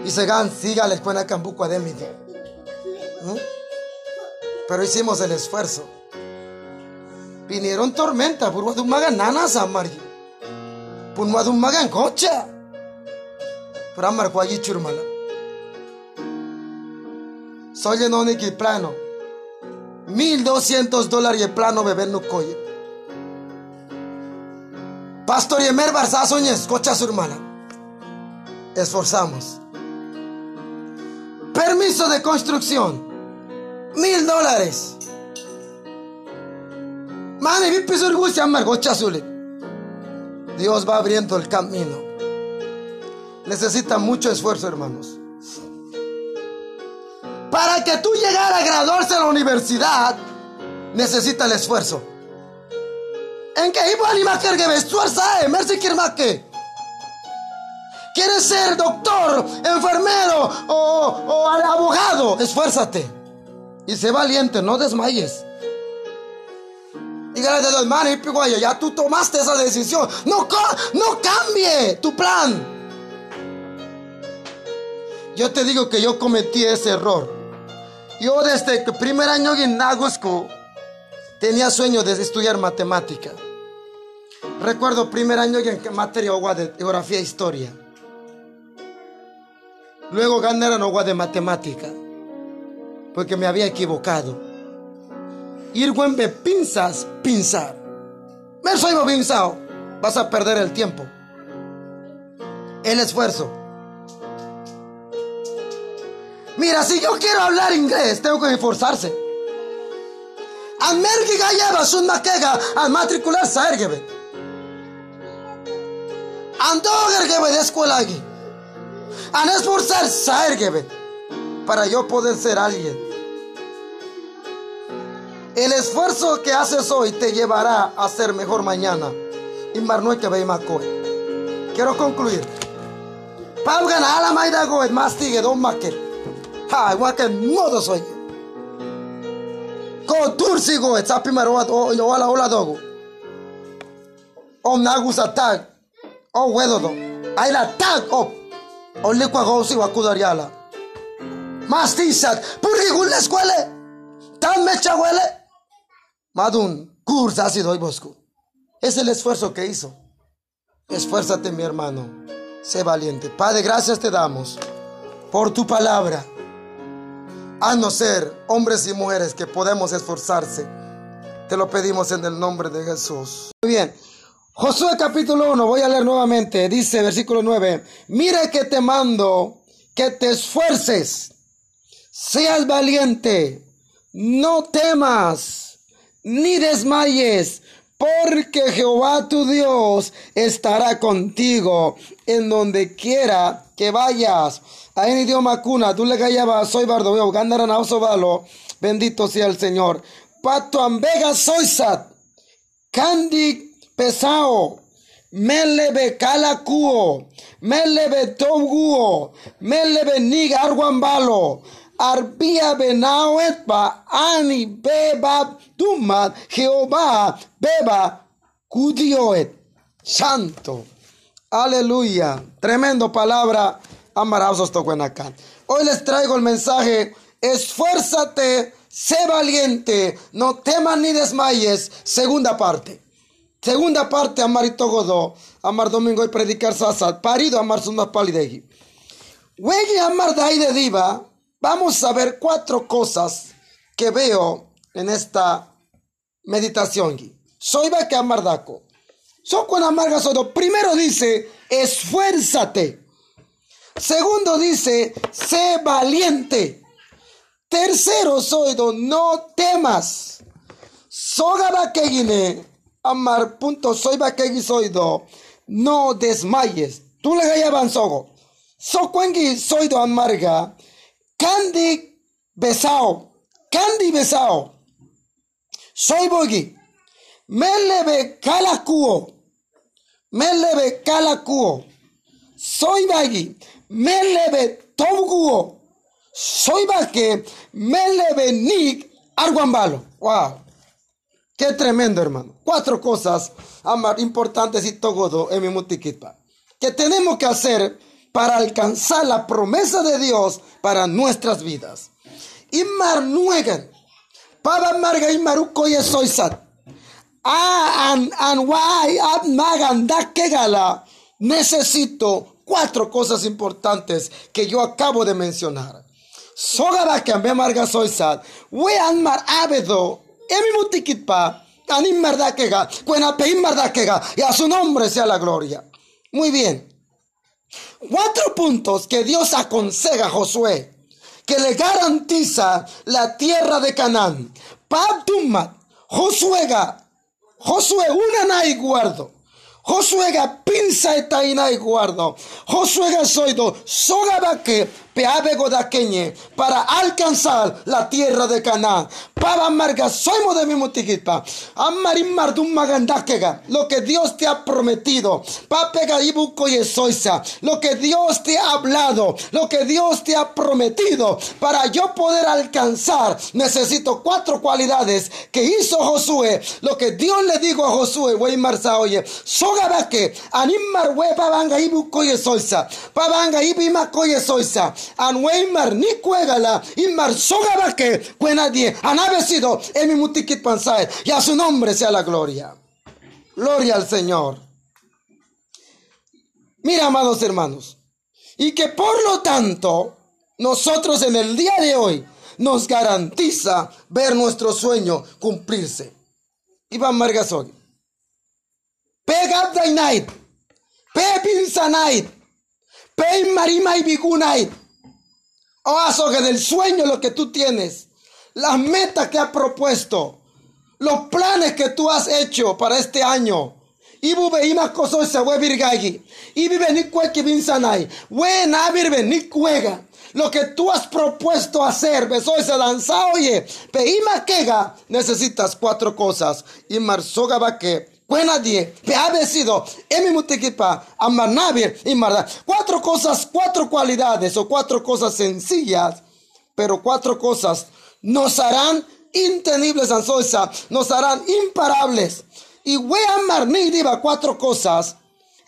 y se gan, siga la escuela Cambuco Ademite. ¿Mm? Pero hicimos el esfuerzo. Vinieron tormenta, por un magan nana samari. Por un magan coche. Por amar allí churmala. Soy en un plano. Mil doscientos dólares el plano beber no coye. Pastor Yemer Barza soñes, cocha surmala. Esforzamos. Permiso de construcción. Mil dólares. Mane, Dios va abriendo el camino. Necesita mucho esfuerzo, hermanos. Para que tú llegaras a graduarse en la universidad, necesita el esfuerzo. En que iba a animar que esfuerza, eh, mercy que ¿Quieres ser doctor, enfermero o, abogado? Esfuérzate. Y sé valiente, no desmayes. Dígale de dos manos y ya tú tomaste esa decisión. No, no cambie tu plan. Yo te digo que yo cometí ese error. Yo desde el primer año en Nagusco tenía sueño de estudiar matemática. Recuerdo primer año en materia de geografía e historia. Luego ganaron agua de matemática, porque me había equivocado. Ir me pinzas, pinzar. Me soy pinzado, vas a perder el tiempo, el esfuerzo. Mira, si yo quiero hablar inglés, tengo que esforzarse. América lleva su maquega al matricularse a Ando a de escuela aquí a esforzarse para yo poder ser alguien. El esfuerzo que haces hoy te llevará a ser mejor mañana. Y que Quiero concluir. Paugan a la maida goet más tige don maquet. Ha, igual que modo soy. Ko tursi goet sapi marwat o wala ola dogo. Om nagus attack. O wedodo. Ay la tag op. Only kwa gosi wa kudariala. Mastisat, purgi gulle escuele. Tan mecha. Madun, cursa sido hoy bosco. Es el esfuerzo que hizo. Esfuérzate, mi hermano. Sé valiente. Padre, gracias te damos por tu palabra. no ser hombres y mujeres que podemos esforzarse. Te lo pedimos en el nombre de Jesús. Muy bien. Josué capítulo 1, voy a leer nuevamente, dice versículo 9, mire que te mando que te esfuerces, seas valiente, no temas, ni desmayes, porque Jehová tu Dios estará contigo en donde quiera que vayas. Ahí en idioma cuna, tú le callabas, soy Bardoveo, gandarán a valo, bendito sea el Señor. Pato ambega sat, kandi pesao, melebe calacuo, melebe toguo, melebe niga arguambalo, arbia etpa ani beba dumat Jehová beba cudioet. Santo. Aleluya. Tremendo palabra amarados acá hoy les traigo el mensaje esfuérzate sé valiente no temas ni desmayes. Segunda parte segunda parte amarito godó amar domingo y predicar sasat parido amar suma palideji Wegi amar dai de diva Vamos a ver cuatro cosas que veo en esta meditación. Soy que amardaco. Soy con amarga sodo. Primero dice, esfuérzate. Segundo dice, sé valiente. Tercero soy no temas. Soga guine amar punto soy soido, no desmayes. Tú le llaman sogo. So soy do amarga Candy besao. Candy besao. Soy bogi. Melebe calacuo. Melebe calacuo. Soy bagi. Melebe toguo. Soy baque. Melebe nig arguambalo. Wow. Qué tremendo, hermano. Cuatro cosas importantes y todo en mi mutiquita. Que tenemos que hacer para alcanzar la promesa de Dios para nuestras vidas. Imar nuegan. Paba marga imaruko yesoisat. A an an wai ab maganda gala. Necesito cuatro cosas importantes que yo acabo de mencionar. Sogara que ambe marga soisat. We an mar abedo. Emi mutikitpa. Anim mardakega. Cuena peim mardakega. Y a su nombre sea la gloria. Muy bien. Cuatro puntos que Dios aconseja a Josué, que le garantiza la tierra de Canaán. Pabdumat, Josué, Josué, una y guardo. Josué pinza etaina y guardo. Josué soido, que peabego daqueñe, para alcanzar la tierra de Canaán. Para marga, soy de mi motiquipa. Amarim mardum magandakega, lo que Dios te ha prometido. Papega ibuco y soisa, lo que Dios te ha hablado, lo que Dios te ha prometido. Para yo poder alcanzar, necesito cuatro cualidades que hizo Josué. Lo que Dios le dijo a Josué, wey marza oye, que animar we pabanga ibuco y soisa, pabanga ibima coye soisa anweimar ni cuégala imar que cuenadie anabecido en mi mutikit pansae y a su nombre sea la gloria. Gloria al Señor. Mira, amados hermanos, y que por lo tanto nosotros en el día de hoy nos garantiza ver nuestro sueño cumplirse. Iván Margasogi. Pega night. Pe Sanait. Pe Marima y Bigunait. Oh, que del sueño lo que tú tienes, las metas que has propuesto, los planes que tú has hecho para este año. Y bube ima koso se we virgagi. Y vive ni cueque binsanai. We na virbe ni cuega. Lo que tú has propuesto hacer, beso ese lanza, oye, pe ima quega, necesitas cuatro cosas. Y marzoga va que Cuenadie, sido Emi Mutekipa, Amarnabir y Marda. Cuatro cosas, cuatro cualidades o cuatro cosas sencillas, pero cuatro cosas nos harán intenibles, Ansoisa, nos harán imparables. Y voy a diva cuatro cosas.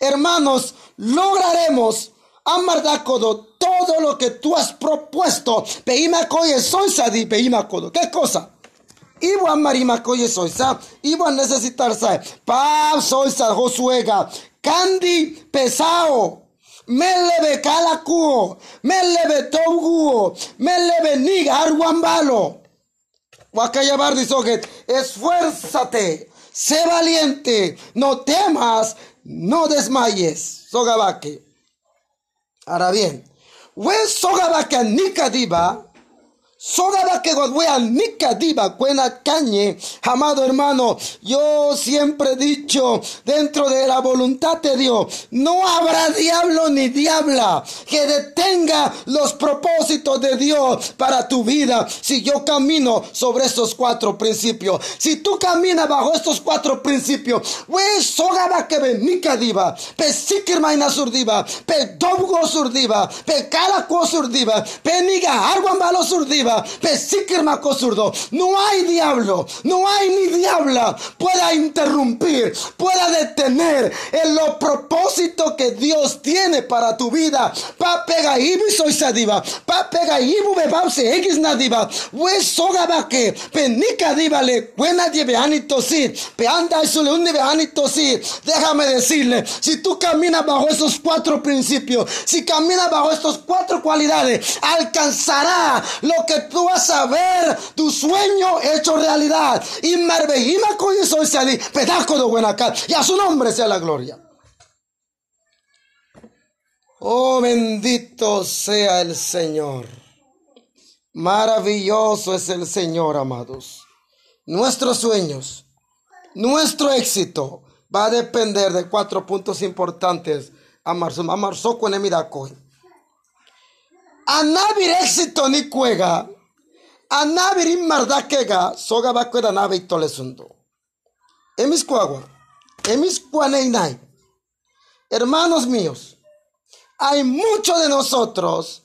Hermanos, lograremos amardacodo todo lo que tú has propuesto. Peima koye soisa di peima kodo. ¿Qué cosa? Iba marima koye soisa, iba necesitar sa, pa soisa josuega, kandi pesao, melebe calacuo, melebe toguo, melebe niga arguambalo. Wakaya dice esfuérzate, sé valiente, no temas, no desmayes. Sogabake. Ahora bien, we sogabake nikadiba, Sogaba que nika diva cuena cañe. Amado hermano, yo siempre he dicho dentro de la voluntad de Dios, no habrá diablo ni diabla que detenga los propósitos de Dios para tu vida si yo camino sobre estos cuatro principios. Si tú caminas bajo estos cuatro principios, we sogaba que nika diva, pe sikir maina surdiva, pe dobgo surdiva, pe calaco surdiva, pe niga malo surdiva no hay diablo, no hay ni diabla pueda interrumpir, pueda detener en los propósitos que Dios tiene para tu vida. Pa pega ibi soy sadiva, pa pega ibu bebause x nadiva, we soga que penica le buena lleve anito sí, pe anda eso le unne anito sí. Déjame decirle, si tú caminas bajo esos cuatro principios, si caminas bajo estos cuatro cualidades, alcanzará lo que tú vas a ver tu sueño hecho realidad. Y Marbejima soy sali, pedazo de buena cara. Y a su nombre sea la gloria. Oh, bendito sea el Señor. Maravilloso es el Señor, amados. Nuestros sueños, nuestro éxito va a depender de cuatro puntos importantes. Amarso, amarso con A nadie éxito ni cuega anabirin mardakega soga bakweda nabe itolesundo. Emis cuagua, emis cuaneinai. Hermanos míos, hay muchos de nosotros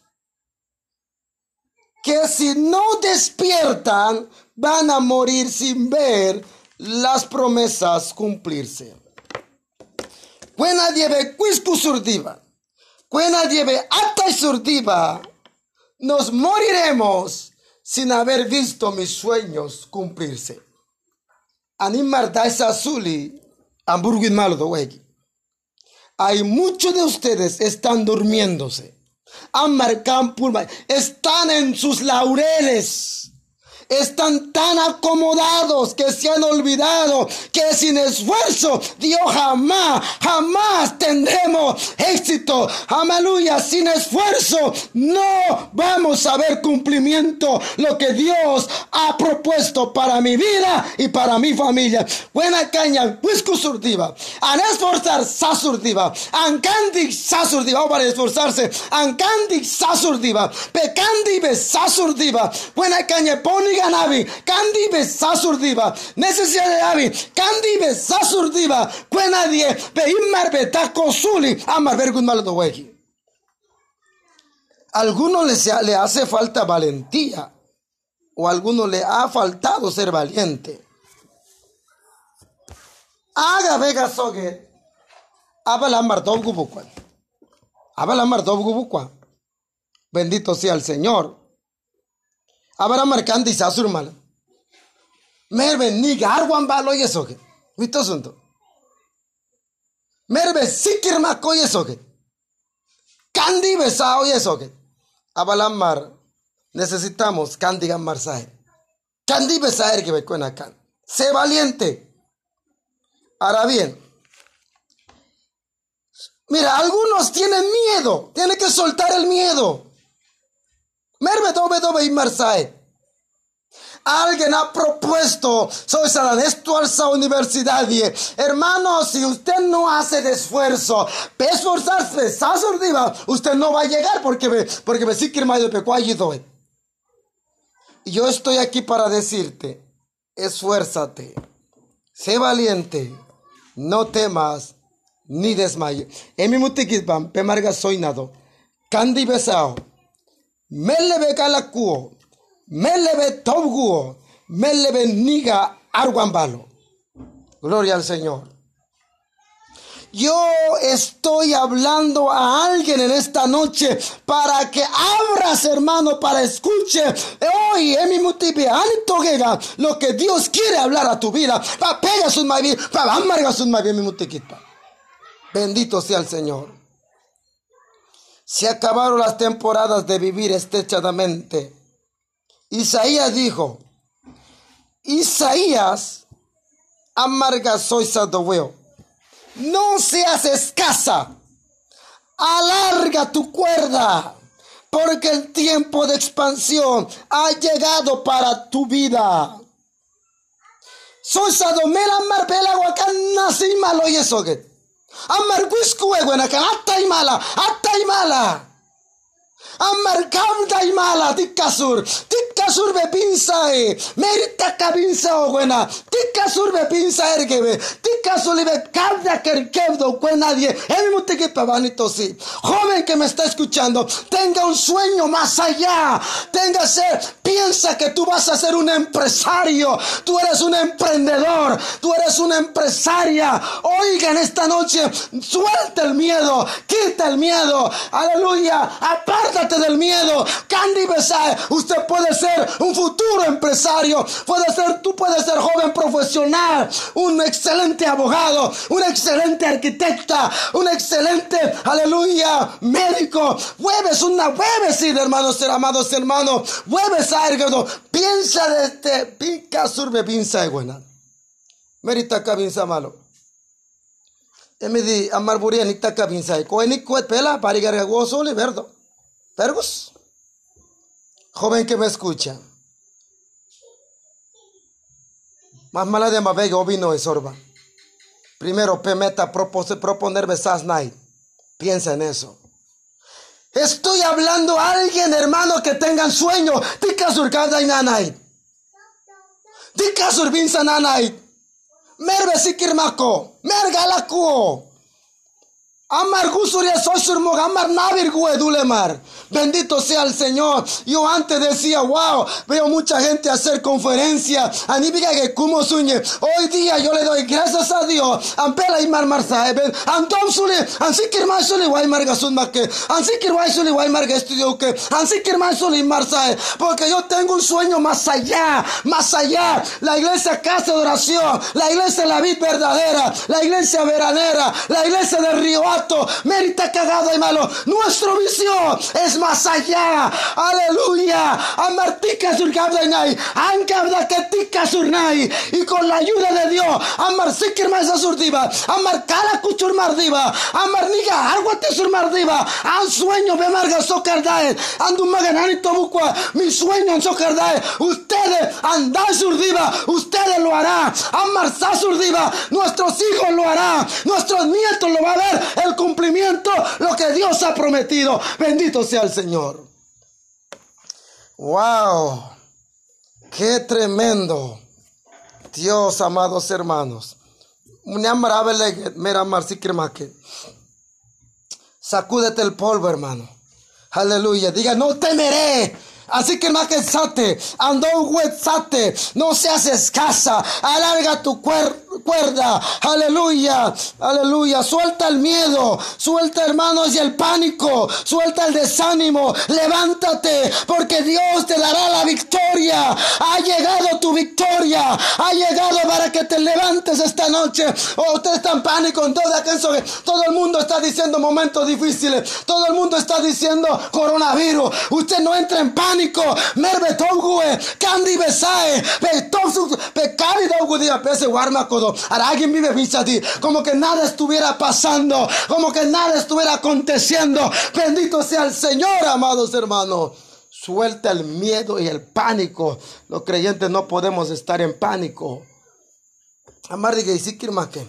que si no despiertan van a morir sin ver las promesas cumplirse. Cuena dieve quiscu surdiva, cuena dieve ata surdiva, nos moriremos sin haber visto mis sueños cumplirse. Animar esa azuli, hamburgo malo de Hay muchos de ustedes están durmiéndose. Están en sus laureles están tan acomodados que se han olvidado que sin esfuerzo Dios jamás, jamás tendremos éxito. Aleluya, sin esfuerzo no vamos a ver cumplimiento lo que Dios ha propuesto para mi vida y para mi familia. Buena caña, whisku surdiva, an esforzar sasurdiva, an candy sasurdiva, para esforzarse, an candy sasurdiva, pecandi sasurdiva, buena caña, poniga nabi kandi be sasurdiba necesidad de abi kandi be sasurdiba cuena die be immar be takosuli amar vergun malo weki algunos les le hace falta valentía. O a algunos le ha faltado ser valiente. Haga vega soge abala martov bendito sea el señor abara marcando y sasur mal merbe ni garwan balo yesoke vito sunto merbe sikir mako yesoke kandi besao yesoke abalamar necesitamos kandi gamar sae kandi besaer que becuena can sé valiente ahora bien Mira, algunos tienen miedo. Tienen que soltar el miedo. Marsae. Alguien ha propuesto, soy esto alza universidad. Hermano, si usted no hace esfuerzo, esforzarse, usted no va a llegar porque me, porque me sigue de Y yo estoy aquí para decirte, esfuérzate, sé valiente, no temas ni desmaye. En mi mutikisbam, pemarga soy nado, kandi besao. Melebe kalakuo, melebe tobguo, melebe niga arguambalo. Gloria al Señor. Yo estoy hablando a alguien en esta noche para que abras, hermano, para escuche hoy en mi lo que Dios quiere hablar a tu vida. Bendito sea el Señor. Se acabaron las temporadas de vivir estrechadamente. Isaías dijo, Isaías, amarga soy sadoweo. No seas escasa. Alarga tu cuerda. porque el tiempo de expansión ha llegado para tu vida. Soy sadomela marbela wakan nasi malo yesoget. amma rikwisku wegwena kan hatta imala. Amar kamda imala tikasur, tikasur be pinsae, merita kabinsa ogwena, tikasur be pinsa ergebe, tikasur libe kamda kerkevdo kwe nadie, emi mutiki pavanito si. Joven que me está escuchando, tenga un sueño más allá, tenga ser, piensa que tú vas a ser un empresario, tú eres un emprendedor, tú eres una empresaria. Oiga en esta noche, suelta el miedo, quita el miedo, aleluya, apártate del miedo. Candy Besai, usted puede ser un futuro empresario, puede ser, tú puedes ser joven profesional, un excelente abogado, un excelente arquitecta, un excelente, aleluya, médico. Hueves una hueves, sí, hermanos, amados hermanos. Hueves, ergado. Piensa de este, pinca surbe, pinza, buena. Merita cabinza malo. Emidi amar buria ni taka binsa ko ni kuet pela parigar gozo le verdo. Pergus. Joven que me escucha. Más mala de mavega vino es orba. Primero, pemeta proponer besas night. Piensa en eso. Estoy hablando a alguien, hermano, que tengan sueño. Tika surkada y nanay. Tika surbinsa nanay. Merbe sikirmako. Mergalakuo. Amar gusuria sosurmog, amar navir dulemar. Bendito sea el Señor. Yo antes decía, wow, veo mucha gente hacer conferencia. Anibiga que como sueñe. Hoy día yo le doy gracias a Dios. Ampela y mar marsa. Antom suli, ansikir mar suli guay marga sun makke. Ansikir guay suli guay marga estudio que. Ansikir mar suli marsa. Porque yo tengo un sueño más allá, más allá. La iglesia casa de oración, la iglesia la vida verdadera, la iglesia veranera, la iglesia del río Alto, merita cagado y malo. Nuestra visión es más allá. Aleluya. Amartica surgabdainai. Ancabda que tica surnai. Y con la ayuda de Dios. Amar sikir más surdiva. Amar kala mardiva. Amar niga agua te surmardiva. An sueño be marga socardae. Andu maganani tobukwa. Mi sueño en socardae. Ustedes andan surdiva. Ustedes lo harán. Amar surdiva. Nuestros hijos lo harán. Nuestros nietos lo van a ver. El cumplimiento. Lo que Dios ha prometido. Bendito sea el Señor. ¡Wow! ¡Qué tremendo! Dios, amados hermanos. Sacúdete el polvo, hermano. Aleluya. Diga, no temeré Así que más que sate, ando sate, no seas escasa, alarga tu cuerda, aleluya, aleluya, suelta el miedo, suelta hermanos y el pánico, suelta el desánimo, levántate, porque Dios te dará la victoria, ha llegado tu victoria, ha llegado para que te levantes esta noche, oh, usted está en pánico, en todo el mundo está diciendo momentos difíciles, todo el mundo está diciendo coronavirus, usted no entra en pánico, tongue, kandi besae, dogu pese kodo. Aragin vive visati, como que nada estuviera pasando, como que nada estuviera aconteciendo. Bendito sea el Señor, amados hermanos. Suelta el miedo y el pánico. Los creyentes no podemos estar en pánico. Y.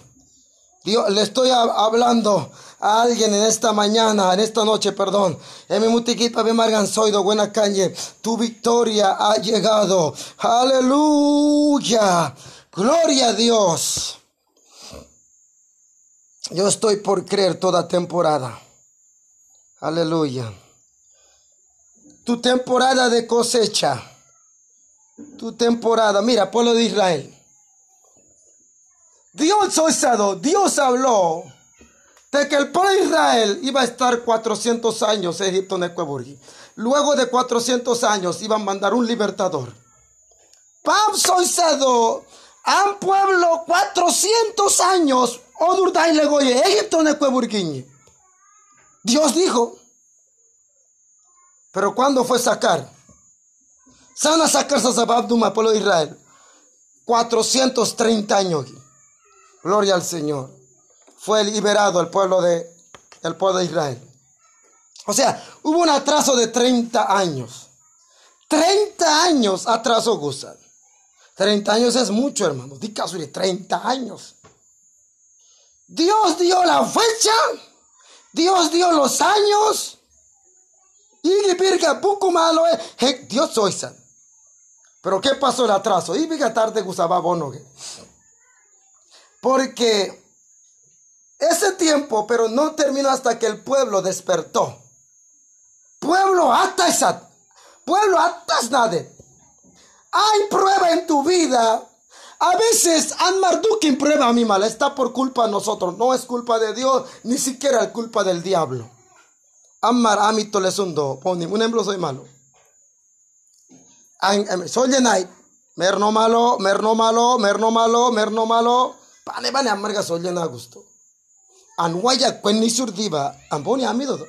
Dios, le estoy hablando a alguien en esta mañana, en esta noche, perdón. Mi buena calle. Tu victoria ha llegado. Aleluya. Gloria a Dios. Yo estoy por creer toda temporada. Aleluya. Tu temporada de cosecha. Tu temporada. Mira, pueblo de Israel. Dios osado, Dios habló de que el pueblo de Israel iba a estar 400 años en Egipto, Necueburgi. Luego de 400 años iban a mandar un libertador. Pam soisado, un pueblo 400 años, Egipto. Dios dijo, pero ¿cuándo fue sacar? Sana sacarse a pueblo de Israel. 430 años. Gloria al Señor. Fue liberado el pueblo de, el pueblo de Israel. O sea, hubo un atraso de 30 años. 30 años atraso Gusan. 30 años es mucho, hermano. Di caso de 30 años. Dios dio la fecha. Dios dio los años. Y pirca poco malo es. Dios soy san. Pero ¿qué pasó el atraso? Y pica tarde gusaba bono. Porque ese tiempo, pero no terminó hasta que el pueblo despertó. Pueblo hasta esa. Pueblo hasta nada. Hay prueba en tu vida. A veces Anmardukin prueba a mi mal. Está por culpa de nosotros. No es culpa de Dios, ni siquiera es culpa del diablo. Ammar amito le sundo. Un ejemplo soy malo. Soy night. Merno malo, merno malo, merno malo, merno malo. Pane pane amarga soy na gusto. Anwaya kwenni surdiva. Amboni amido.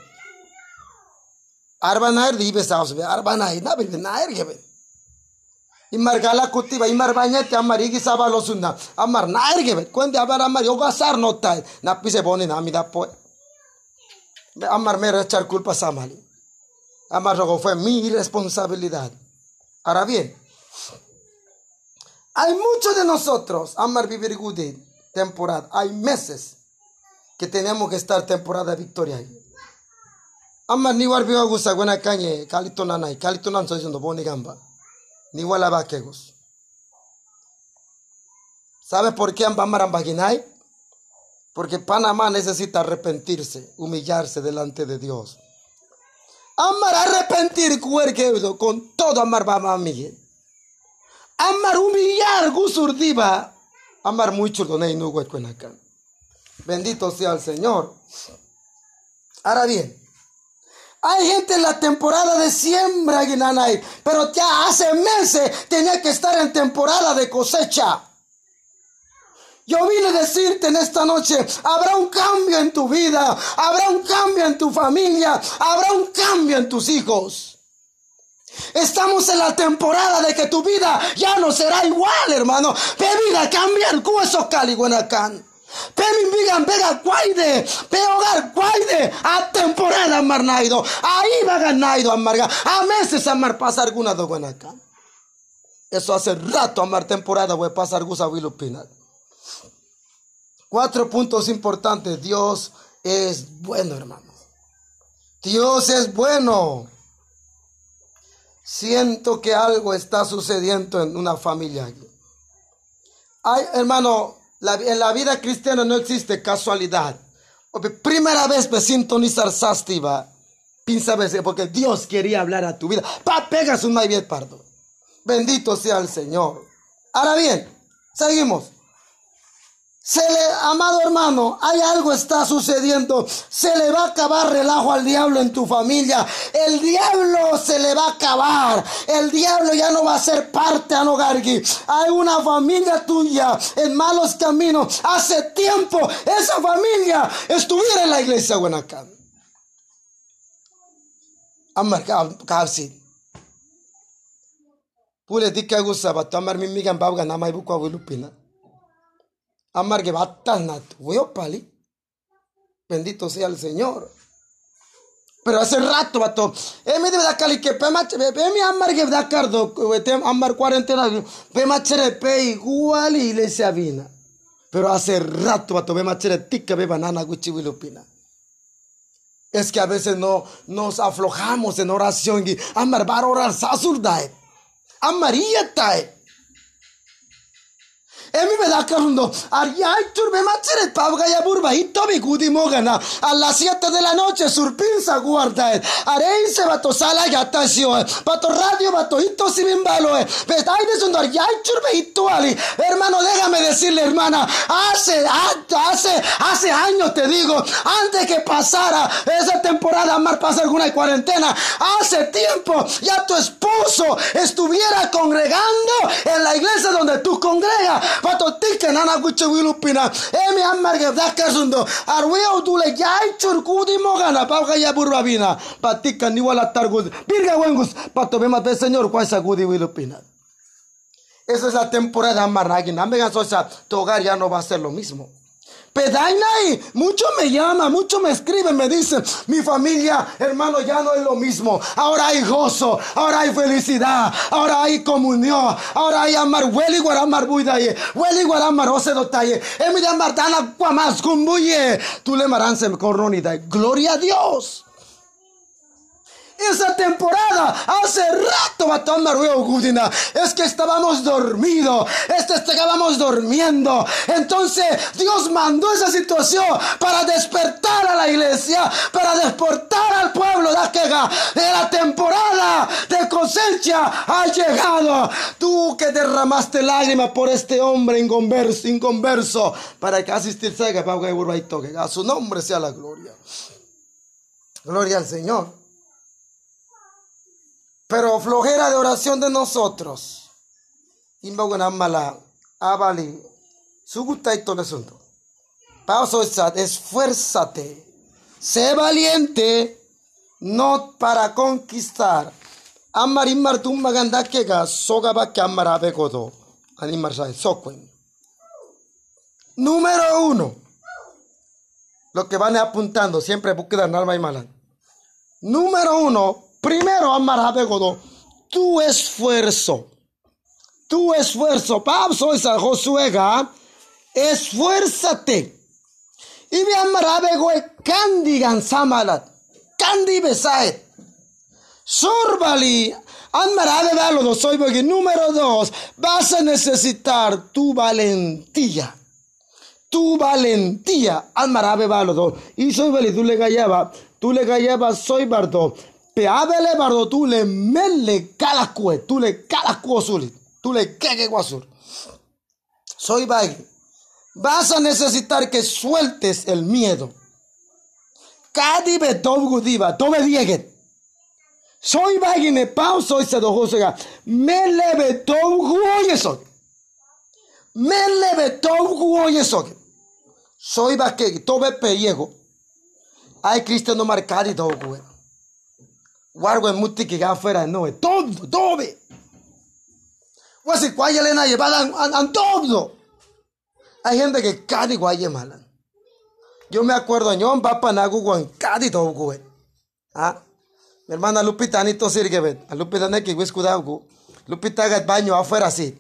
Arba nair dibe saus. Arba nair na bibe nair gebe. Imar gala kutiva, imar bañete, amar igi sabalo sunna, amar nair gebe. Cuente abar amar yoga sar no na pise boni na mi da poe. Amar me echar culpa samali. Amar rogo fue mi responsabilidad. Ahora bien, hay muchos de nosotros, Amar vivir good temporada, hay meses que tenemos que estar temporada victoria. Amar ni war biwa gusa buena cañe, calito nanay, calito nan soy boni gamba. Ni wala vaquegos. ¿Sabe por qué Amar ambaginay? Porque Panamá necesita arrepentirse, humillarse delante de Dios. Amar arrepentir cuerquedo con todo amar bama Miguel. Amar humillar gusurdiva. Amar mucho con no. Bendito sea el Señor. Ahora bien, hay gente en la temporada de siembra, Guinanay, pero ya hace meses tenía que estar en temporada de cosecha. Yo vine a decirte en esta noche, habrá un cambio en tu vida, habrá un cambio en tu familia, habrá un cambio en tus hijos. Estamos en la temporada de que tu vida ya no será igual, hermano. Pe vida cambia el cueso caliguanacan. Pe mi vida pega guaide, pe hogar guaide, a temporada marnaido, ahí va ganaido amarga, a meses amar pasar alguna do Eso hace rato amar temporada voy a pasar gusa vilupinal. Cuatro puntos importantes. Dios es bueno, hermanos. Dios es bueno. Siento que algo está sucediendo en una familia. Ay, hermano, en la vida cristiana no existe casualidad. Primera vez me sintonizar sastiva. Pinza veces porque Dios quería hablar a tu vida. Pa, pegas un bien pardo. Bendito sea el Señor. Ahora bien, seguimos. Se le, amado hermano, hay algo está sucediendo. Se le va a acabar relajo al diablo en tu familia. El diablo se le va a acabar. El diablo ya no va a ser parte a Nogargi. Hay una familia tuya en malos caminos. Hace tiempo esa familia estuviera en la iglesia Buenacán. Amar kalsi. Pule dikka gusa batamar mimigan babga namay bukwa wilupina pali. Bendito sea el Señor. Pero hace rato, vato. Eh, me debe dar cali que mi amarge da cardo, te amar cuarentena, pe machere pe igual y le se avina. Pero hace rato, vato, pe machere tica, pe banana, guchi, wilupina. Es que a veces no nos aflojamos en oración y amar bar orar. Amaría tae. Emi carundo. Ariay turbe machere burba. A las 7 de la noche guarda. Bato sala yatasio. Bato radio bato hito sibimbalo. Petai de sundo ariay turbe hito. Hermano, déjame decirle, hermana. Hace, hace, hace años te digo. Antes que pasara esa temporada mar pasa alguna cuarentena. Hace tiempo ya tu esposo estuviera congregando en la iglesia donde tú congregas pato tika nana guche wilupina emi ammarge dakasundo arweo dule jai churkudi mogana pauka ya burbabina patika ni wala targud birga wengus pato bema de señor cuasa gudi wilupina esa es la temporada marragina. Me sosa, tu hogar ya no va a ser lo mismo. Pedainai, mucho me llama, mucho me escriben, me dicen, mi familia, hermano, ya no es lo mismo. Ahora hay gozo, ahora hay felicidad, ahora hay comunión, ahora hay amar, hueli guaramar buidaye, hueli guaramar ose dotaye, emi de amar dana guamas kumbuye, tú le maranse coronida. Gloria a Dios esa temporada. Hace rato Gudina. Es que estábamos dormidos. Este estábamos durmiendo. Entonces Dios mandó esa situación para despertar a la iglesia para despertar al pueblo de Aquega de la temporada de cosecha ha llegado. Tú que derramaste lágrimas por este hombre inconverso, inconverso para que asistirse a su nombre sea la gloria. Gloria al Señor pero flojera de oración de nosotros. mala abali. Su gusta y todo asunto. Pausa esfuérzate. Sé valiente. No para conquistar. Amarimar tu maganda que ga soga ba que amarabe godo. Animar sai sokwen. Número uno. Lo que van apuntando, siempre búsqueda alma y malan. Número uno, Primero, amar Godo, tu esfuerzo. Tu esfuerzo. Pablo esa Josuega, esfuérzate. Y me amará goe kandi gansamalat. Kandi besaet. Sorbali. Lo soy porque número dos, vas a necesitar tu valentía. Tu valentía. De dos. Y soy vali, tú le gallaba, tú le gallaba, soy bardo peabele bardo tú le mele calacue, tú le calacue azul, tú le queque guasur. Soy bagui. Vas a necesitar que sueltes el miedo. Cadi betovgu diva, tome dieget. Soy bagui ne pau soy se dojo sega. Mele betovgu oye soy. Mele betovgu oye soy. Soy bagui, tome peyego. Hay cristiano marcado y dogo. Wargo en muti que afuera no, todo, todo. Wasi kwaya lena llevada an todo. Hay gente que cadi guaye malan. Yo me acuerdo, yo en papa nagu guan cadi todo. Ah, mi hermana Lupita anito sirve. A Lupita ne que wis kudagu. Lupita gat baño afuera así.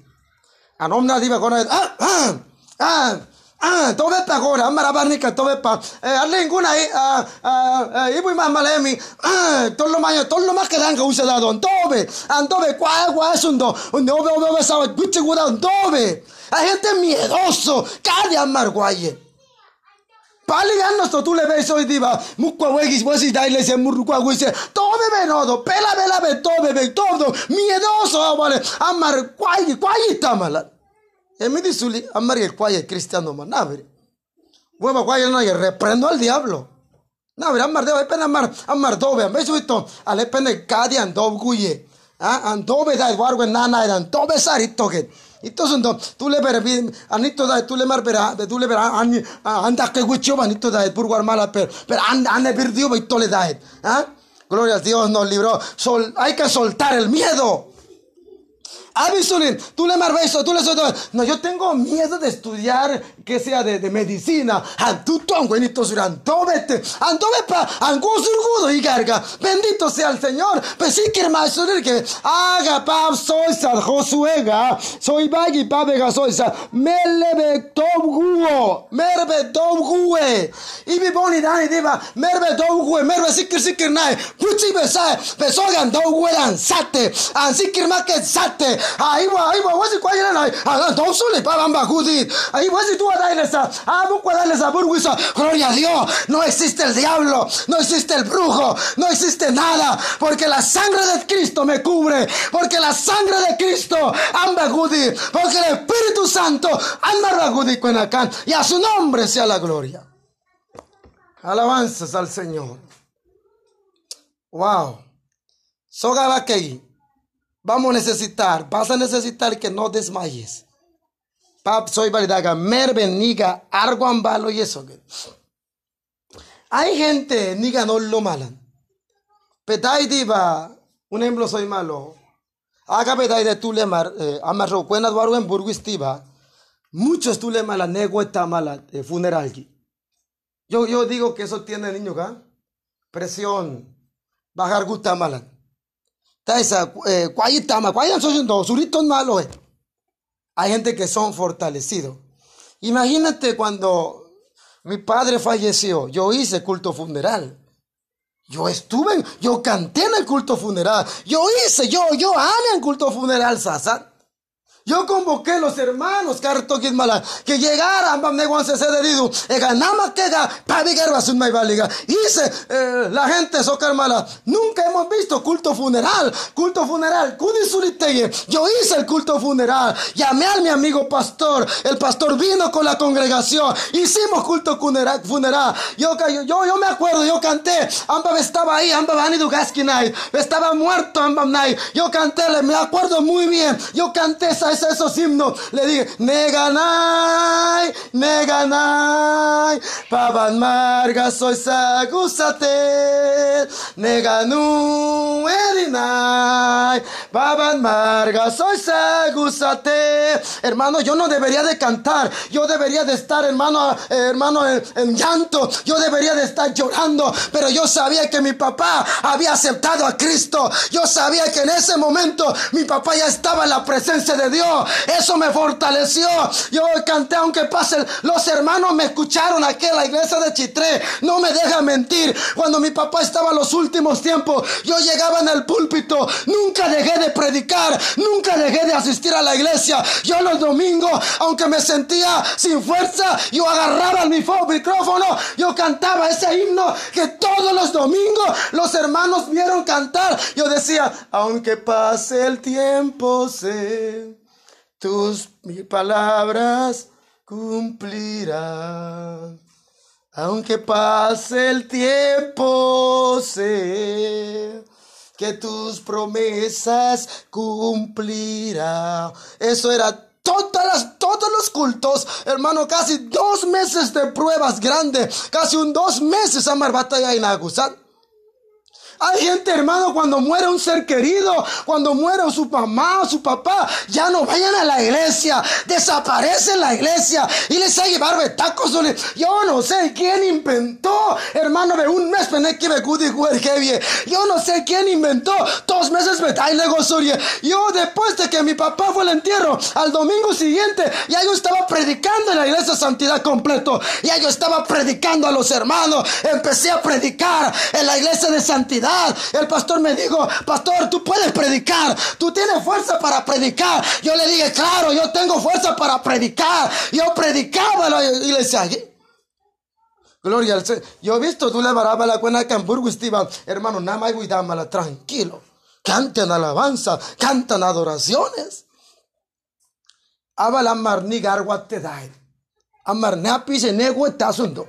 Anomna diva con ah, ah, ah. Ah, tobe pa gora, marabarnica, tobe pa. Eh, alinguna ahí, ah, ah, ibu más malemi. Ah, todo lo más, todo lo más que que use dado, antobe, antobe, cuá, cuá, es un do, un do, obe, sabe, cuche, guda, antobe. Hay gente miedoso, cada amarguaye. Pali ganno tú le ves hoy diva, mukwa wegis, wesi daile se murukwa wese, tobe benodo, pela bela be tobe be todo, miedoso, vale, amarguaye, cuayi tamala. Emidi suli amar el cuaye cristiano man navri. Hueva cuaye no reprendo al diablo. Navri amar de pena amar amar dobe am eso ito ale pene kadi andob guye. Ah andobe da guargo nana era andobe sarito que. Entonces tú le ver anito da tú le mar vera tú le ver an anda que gucho anito da por guarmala per per anda anda perdió y le da. Ah Gloria a Dios nos libró. Sol, hay que soltar el miedo. Abisulin, tú le marbeso, tú le No, yo tengo miedo de estudiar que sea de, de medicina. Antuton, buenito suran, tobete, antobepa, angusurgudo y carga. Bendito sea el Señor. Pues sí que haga pap soy sa Josuega, soy bagi pabega soy sa melebe tobguo, merbe tobgue. Y mi boni dani diva, merbe tobgue, merbe sikir sikir nai, puchi besai, besogan tobgue lanzate, an sikir maket sate. Ahí va, ahí va, wasi kwa yele nai. Ah, don't sole pa bamba kudi. Ahí wasi tu Gloria a Dios. No existe el diablo, no existe el brujo, no existe nada, porque la sangre de Cristo me cubre, porque la sangre de Cristo amba gudi, porque el Espíritu Santo amba gudi cuenacan y a su nombre sea la gloria. Alabanzas al Señor. Wow. Soga bakei. Vamos a necesitar, vas a necesitar que no desmayes. Pap, soy validaga, merve, niga, arguambalo y eso. Hay gente, niga, no lo malan. Petai diva, un ejemplo soy malo. Haga petai de tu lemar, eh, amarro, cuena duaro en burguis. Muchos tú le mala nego está mala de funeral. Yo, yo digo que eso tiene niño acá. Presión. Bajar gusta mala. Taisa, eh, cuayitama, cuayan son dos, suritos malos. Eh. Hay gente que son fortalecidos. Imagínate cuando mi padre falleció, yo hice culto funeral. Yo estuve, yo canté en el culto funeral. Yo hice, yo, yo amé en culto funeral, Sasa. Yo convoqué los hermanos que llegaran a negociar ese dedido. Ganama que ga pavigar un maibaliga. Hice eh, la gente socar mala. Nunca hemos visto culto funeral. Culto funeral. Yo hice el culto funeral. Llamé a mi amigo pastor. El pastor vino con la congregación. Hicimos culto funeral. Yo, yo, yo me acuerdo, yo canté. Amba estaba ahí. Amba vanido gaskinay. Estaba muerto. Amba Yo canté, me acuerdo muy bien. Yo canté esa esos himnos. Le dije, Neganay, Neganay, Pavan Marga soy sagusate, Neganu Erinay, Pavan Marga soy sagusate. Hermano, yo no debería de cantar, yo debería de estar, hermano, hermano, en llanto, yo debería de estar llorando, pero yo sabía que mi papá había aceptado a Cristo, yo sabía que en ese momento mi papá ya estaba en la presencia de Dios. Eso me fortaleció. Yo canté aunque pasen. Los hermanos me escucharon aquí en la iglesia de Chitré. No me deja mentir. Cuando mi papá estaba en los últimos tiempos, yo llegaba en el púlpito. Nunca dejé de predicar. Nunca dejé de asistir a la iglesia. Yo los domingos, aunque me sentía sin fuerza, yo agarraba el micrófono. Yo cantaba ese himno que todos los domingos los hermanos vieron cantar. Yo decía, aunque pase el tiempo, sé tus palabras cumplirán. Aunque pase el tiempo, sé que tus promesas cumplirán. Eso era todas las, todos los cultos, hermano, casi dos meses de pruebas grandes, casi un dos meses a batalla en Agusán. Hay gente, hermano, cuando muere un ser querido, cuando muere su mamá o su papá, ya no vayan a la iglesia, desaparecen la iglesia y les a llevar betacos. Yo no sé quién inventó, hermano, de un mes Yo no sé quién inventó dos meses Yo después de que mi papá fue al entierro, al domingo siguiente, ya yo estaba predicando en la iglesia de santidad completo. Ya yo estaba predicando a los hermanos. Empecé a predicar en la iglesia de santidad el pastor me dijo, pastor, tú puedes predicar, tú tienes fuerza para predicar. Yo le dije, claro, yo tengo fuerza para predicar. Yo predicaba la iglesia. Gloria al Señor. Yo he visto, tú le varaba la cuena Hamburgo Esteban, hermano, nada más voy dámala, tranquilo. Canten alabanza, cantan adoraciones. Abala marnigar what te dai. Amarnapi se nego asundo.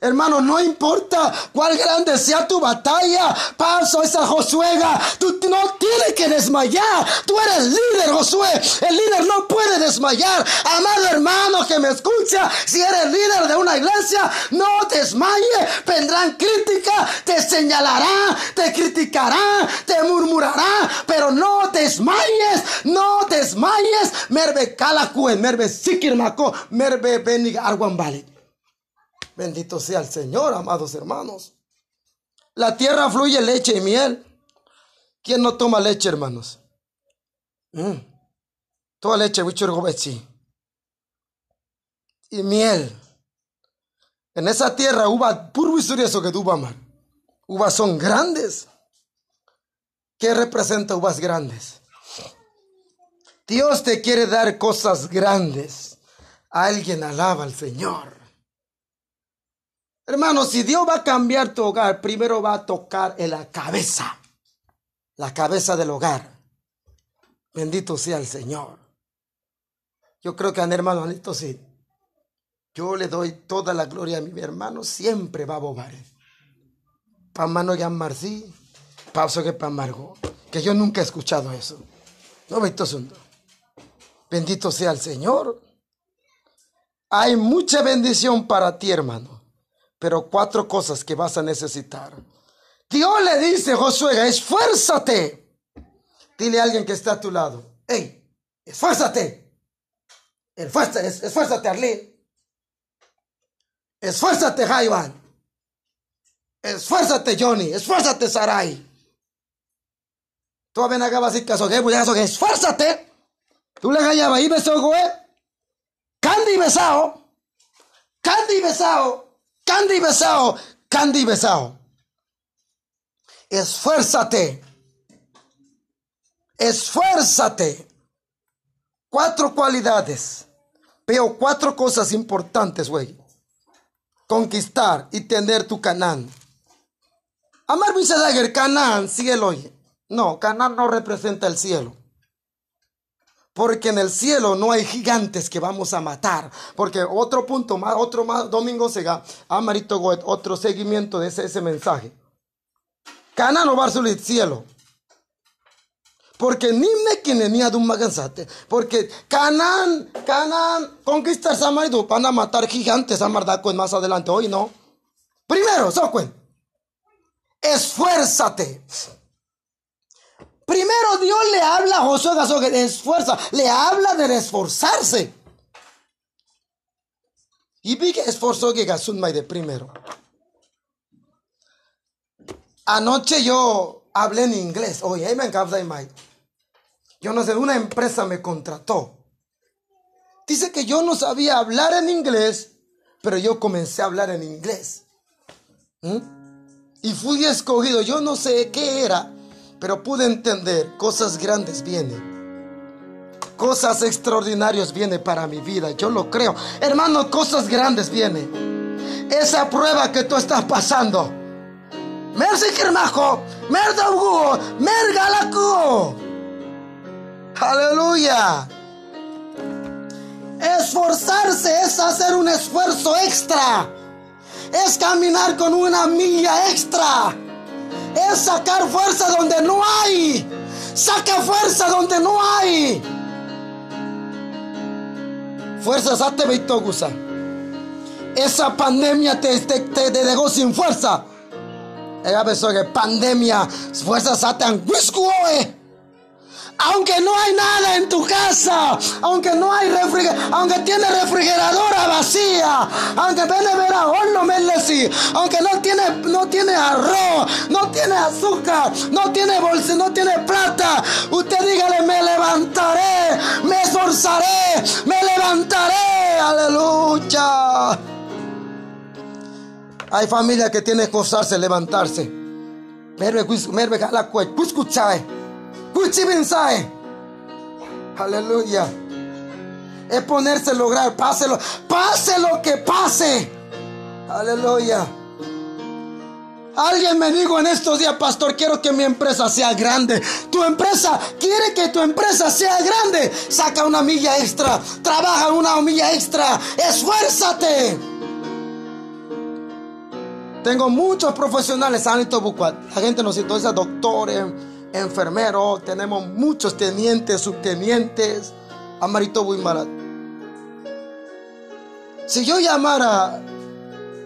Hermano, no importa cuál grande sea tu batalla, paso esa Josuega, tú no tienes que desmayar, tú eres líder Josué, el líder no puede desmayar, amado hermano que me escucha, si eres líder de una iglesia, no desmaye, vendrán crítica, te señalarán, te criticarán, te murmurarán, pero no desmayes, no desmayes, merbe calacuen, merbe sikirmako, merbe benig arguambali. Bendito sea el Señor, amados hermanos. La tierra fluye leche y miel. ¿Quién no toma leche, hermanos? Mm. Toda leche, y miel. En esa tierra uva eso que uvas Uvas son grandes. ¿Qué representa uvas grandes? Dios te quiere dar cosas grandes. Alguien alaba al Señor. Hermano, si Dios va a cambiar tu hogar, primero va a tocar en la cabeza, la cabeza del hogar. Bendito sea el Señor. Yo creo que hermano Anito sí. Yo le doy toda la gloria a mi hermano, siempre va a bobar. Pa' mano ya marcí, pauso que pa' Margo, que yo nunca he escuchado eso. No, Bendito sea el Señor. Hay mucha bendición para ti, hermano pero cuatro cosas que vas a necesitar. Dios le dice Josué, esfuérzate. Dile a alguien que está a tu lado, hey, esfuérzate. Esfuérzate, esfuérzate. Esfuérzate, Jaivan. Esfuérzate, Johnny. Esfuérzate, Sarai. Tú ven acá, vas a que, esfuérzate. Tú le gallabas y besó, güey. Candy besao. Candy besao. Candy besao. Candy besao. Esfuérzate. Esfuérzate. Cuatro cualidades. Veo cuatro cosas importantes, güey conquistar y tener tu Canaán. Amar Dagger, Canaán, cielo. No, Canaán no representa el cielo. Porque en el cielo no hay gigantes que vamos a matar. Porque otro punto más, otro más, domingo sega, Amarito otro seguimiento de ese, mensaje. Canaán no va a el cielo. Porque ni me quien ni un magansate. Porque Canán, Canán, conquistar Samaridu, van a matar gigantes a Mardacuen más adelante. Hoy no. Primero, Socuen. Esfuérzate. Primero Dios le habla a Josué que esfuerza, le habla de esforzarse. Y vi que esforzó que de primero. Anoche yo hablé en inglés. Oye, me encanta yo no sé, una empresa me contrató. Dice que yo no sabía hablar en inglés, pero yo comencé a hablar en inglés. ¿Mm? Y fui escogido, yo no sé qué era, pero pude entender, cosas grandes vienen. Cosas extraordinarias vienen para mi vida, yo lo creo. Hermano, cosas grandes vienen. Esa prueba que tú estás pasando. Merci Kirmajo, Merda Mergalaku. Aleluya. Esforzarse es hacer un esfuerzo extra. Es caminar con una milla extra. Es sacar fuerza donde no hay. Saca fuerza donde no hay. Fuerza sate gusa. Esa pandemia te, te, te, dejó sin fuerza. Pensó que pandemia, fuerza sate anguiscuoe aunque no hay nada en tu casa, aunque no hay refrigerador, aunque tiene refrigeradora vacía, aunque a horno aunque no tiene, no tiene arroz, no tiene azúcar, no tiene bolsa, no tiene plata, usted dígale, me levantaré, me esforzaré, me levantaré, aleluya. Hay familia que tiene que esforzarse, levantarse. Merve, merve, la Aleluya. Es ponerse a lograr. Páselo. Pase lo que pase. Aleluya. Alguien me dijo en estos días, pastor, quiero que mi empresa sea grande. Tu empresa quiere que tu empresa sea grande. Saca una milla extra. Trabaja una milla extra. Esfuérzate. Tengo muchos profesionales. La gente nos citó, doctores enfermeros, tenemos muchos tenientes, subtenientes, Amarito Buimarat. Si yo llamara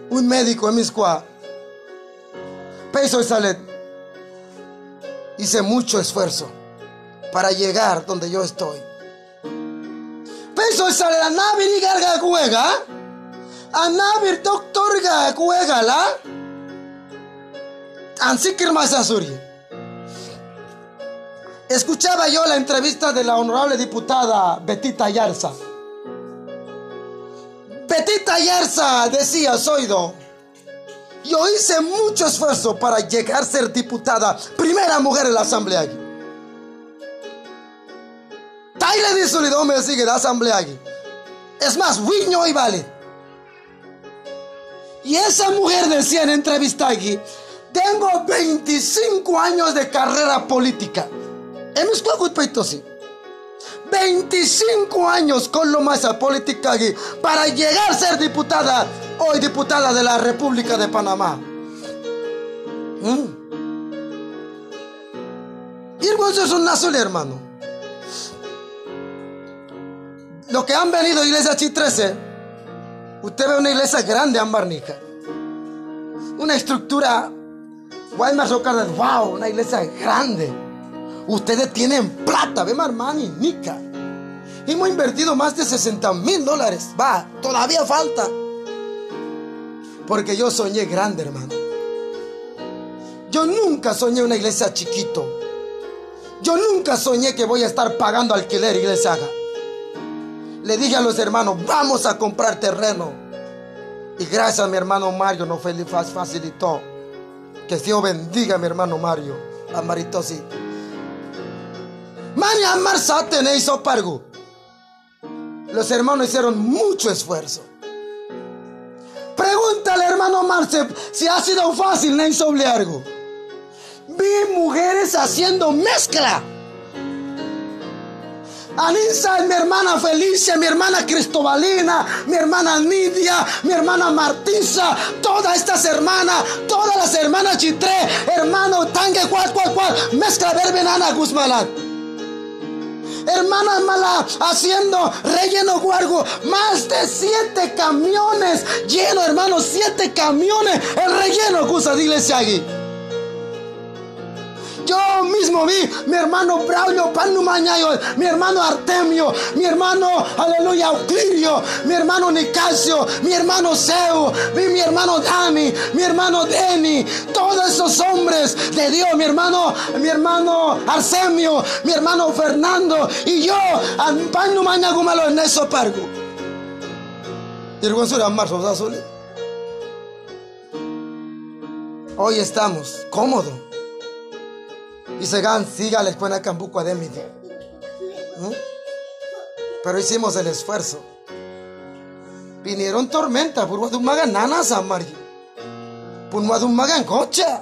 un médico en mi squad, peso y salet, hice mucho esfuerzo para llegar donde yo estoy. Peso y salet, a Navir y Garga Cuega, a Navir Doctor Cuega, la, Ansikir Masasuri. Escuchaba yo la entrevista de la honorable diputada Betita Yarza. Betita Yarza decía, Soido, yo hice mucho esfuerzo para llegar a ser diputada, primera mujer en la asamblea. Taile dice me sigue la asamblea. Es más, Wiño y Vale. Y esa mujer decía en entrevista aquí, tengo 25 años de carrera política. Sí 25 años con lo más a política para llegar a ser diputada, hoy diputada de la República de Panamá. ¿Mm? Y es un azul, hermano. Los que han venido a Iglesia Chi 13, usted ve una iglesia grande en. Una estructura, wow, una iglesia grande. Ustedes tienen plata, ve hermano, nica. Hemos invertido más de 60 mil dólares. Va, todavía falta. Porque yo soñé grande, hermano. Yo nunca soñé una iglesia chiquito. Yo nunca soñé que voy a estar pagando alquiler, iglesia. Le dije a los hermanos, vamos a comprar terreno. Y gracias a mi hermano Mario nos facilitó. Que Dios bendiga a mi hermano Mario. A Maritosi. Mañana Marsate hizo pargo. Los hermanos hicieron mucho esfuerzo. Pregúntale, hermano Marce, si ha sido fácil no hizo algo. Vi mujeres haciendo mezcla. Anisa, mi hermana Felicia, mi hermana Cristobalina, mi hermana Nidia, mi hermana Martisa, todas estas hermanas, todas las hermanas Chitré, hermano Tangue, cual, cual, cual, mezcla verbenana Guzmán hermana mala haciendo relleno guargo. Más de siete camiones lleno, hermano, siete camiones. El relleno, cosa dile aquí. Yo mismo vi mi hermano Braulio Panumañayo, mi hermano Artemio, mi hermano, aleluya, Auclirio, mi hermano Nicasio, mi hermano Seu, vi mi hermano Dani, mi hermano Deni, todos esos hombres de Dios, mi hermano, mi hermano Arsemio, mi hermano Fernando y yo, Panumañago malo en eso pargo. Hoy estamos cómodos y se gan siga la escuela Cambuco de ¿Mm? Pero hicimos el esfuerzo. Vinieron tormentas, por un magan nana samari. Por un magan cocha.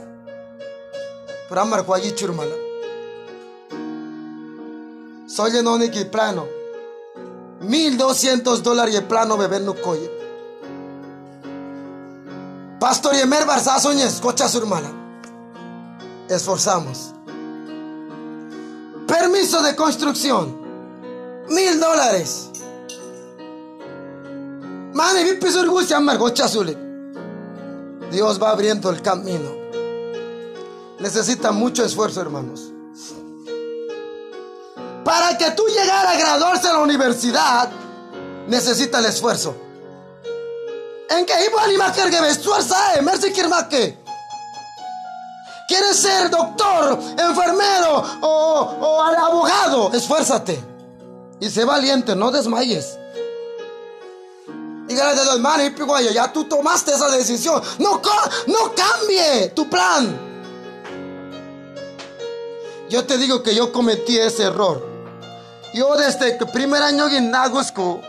Pero amar allí churmala. Soy en un plano. Mil doscientos dólares el plano beber no coye. Pastor Yemer Barza soñes, cocha surmala. Esforzamos. Permiso de construcción. Mil dólares. Mane, vi piso Dios va abriendo el camino. Necesita mucho esfuerzo, hermanos. Para que tú llegaras a graduarse en la universidad, necesita el esfuerzo. En que iba a animar que esfuerza, eh, mercy que ¿Quieres ser doctor, enfermero o, abogado? Esfuérzate. Y sé valiente, no desmayes. Dígale de hermano y ya tú tomaste esa decisión. No, no cambie tu plan. Yo te digo que yo cometí ese error. Yo desde el primer año en Nagusco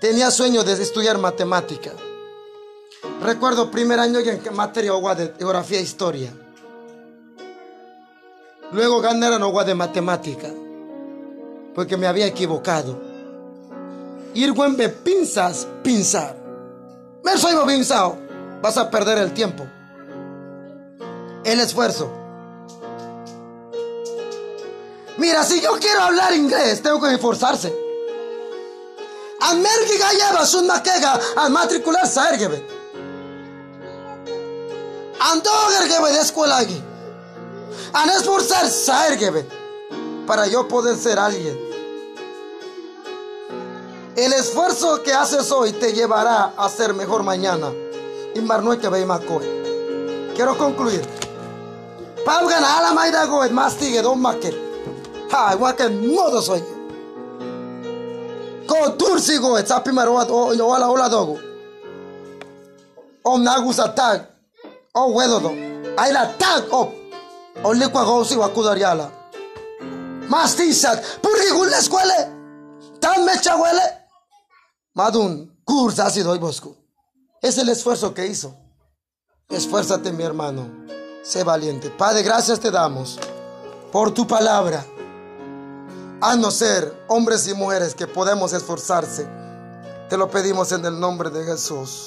tenía sueño de estudiar matemática. Recuerdo primer año en materia de geografía e historia. Luego ganaron agua de matemática, porque me había equivocado. Irgüenbe pinzas, pinzar. Me soy pinzado. Vas a perder el tiempo. El esfuerzo. Mira, si yo quiero hablar inglés, tengo que esforzarse. América lleva su maquega al matricularse a Ergebe. Ando de escuela aquí. Han esforzarse para yo poder ser alguien. El esfuerzo que haces hoy te llevará a ser mejor mañana. Y que Quiero concluir. Paugan a la maida goet más tigue don maquet. Ha, igual que modo soy. Ko tursi goet sapi marwat o yo wala hola dogo. Om nagus attack. O wedodo. Ay la tag op. Only kwa gosi wa kudariala. Mastisat. Porque con la escuela. Tan mecha huele. Madun. Cursa ha sido hoy bosco. Es el esfuerzo que hizo. Esfuérzate, mi hermano. Sé valiente. Padre, gracias te damos por tu palabra. no ser hombres y mujeres que podemos esforzarse. Te lo pedimos en el nombre de Jesús.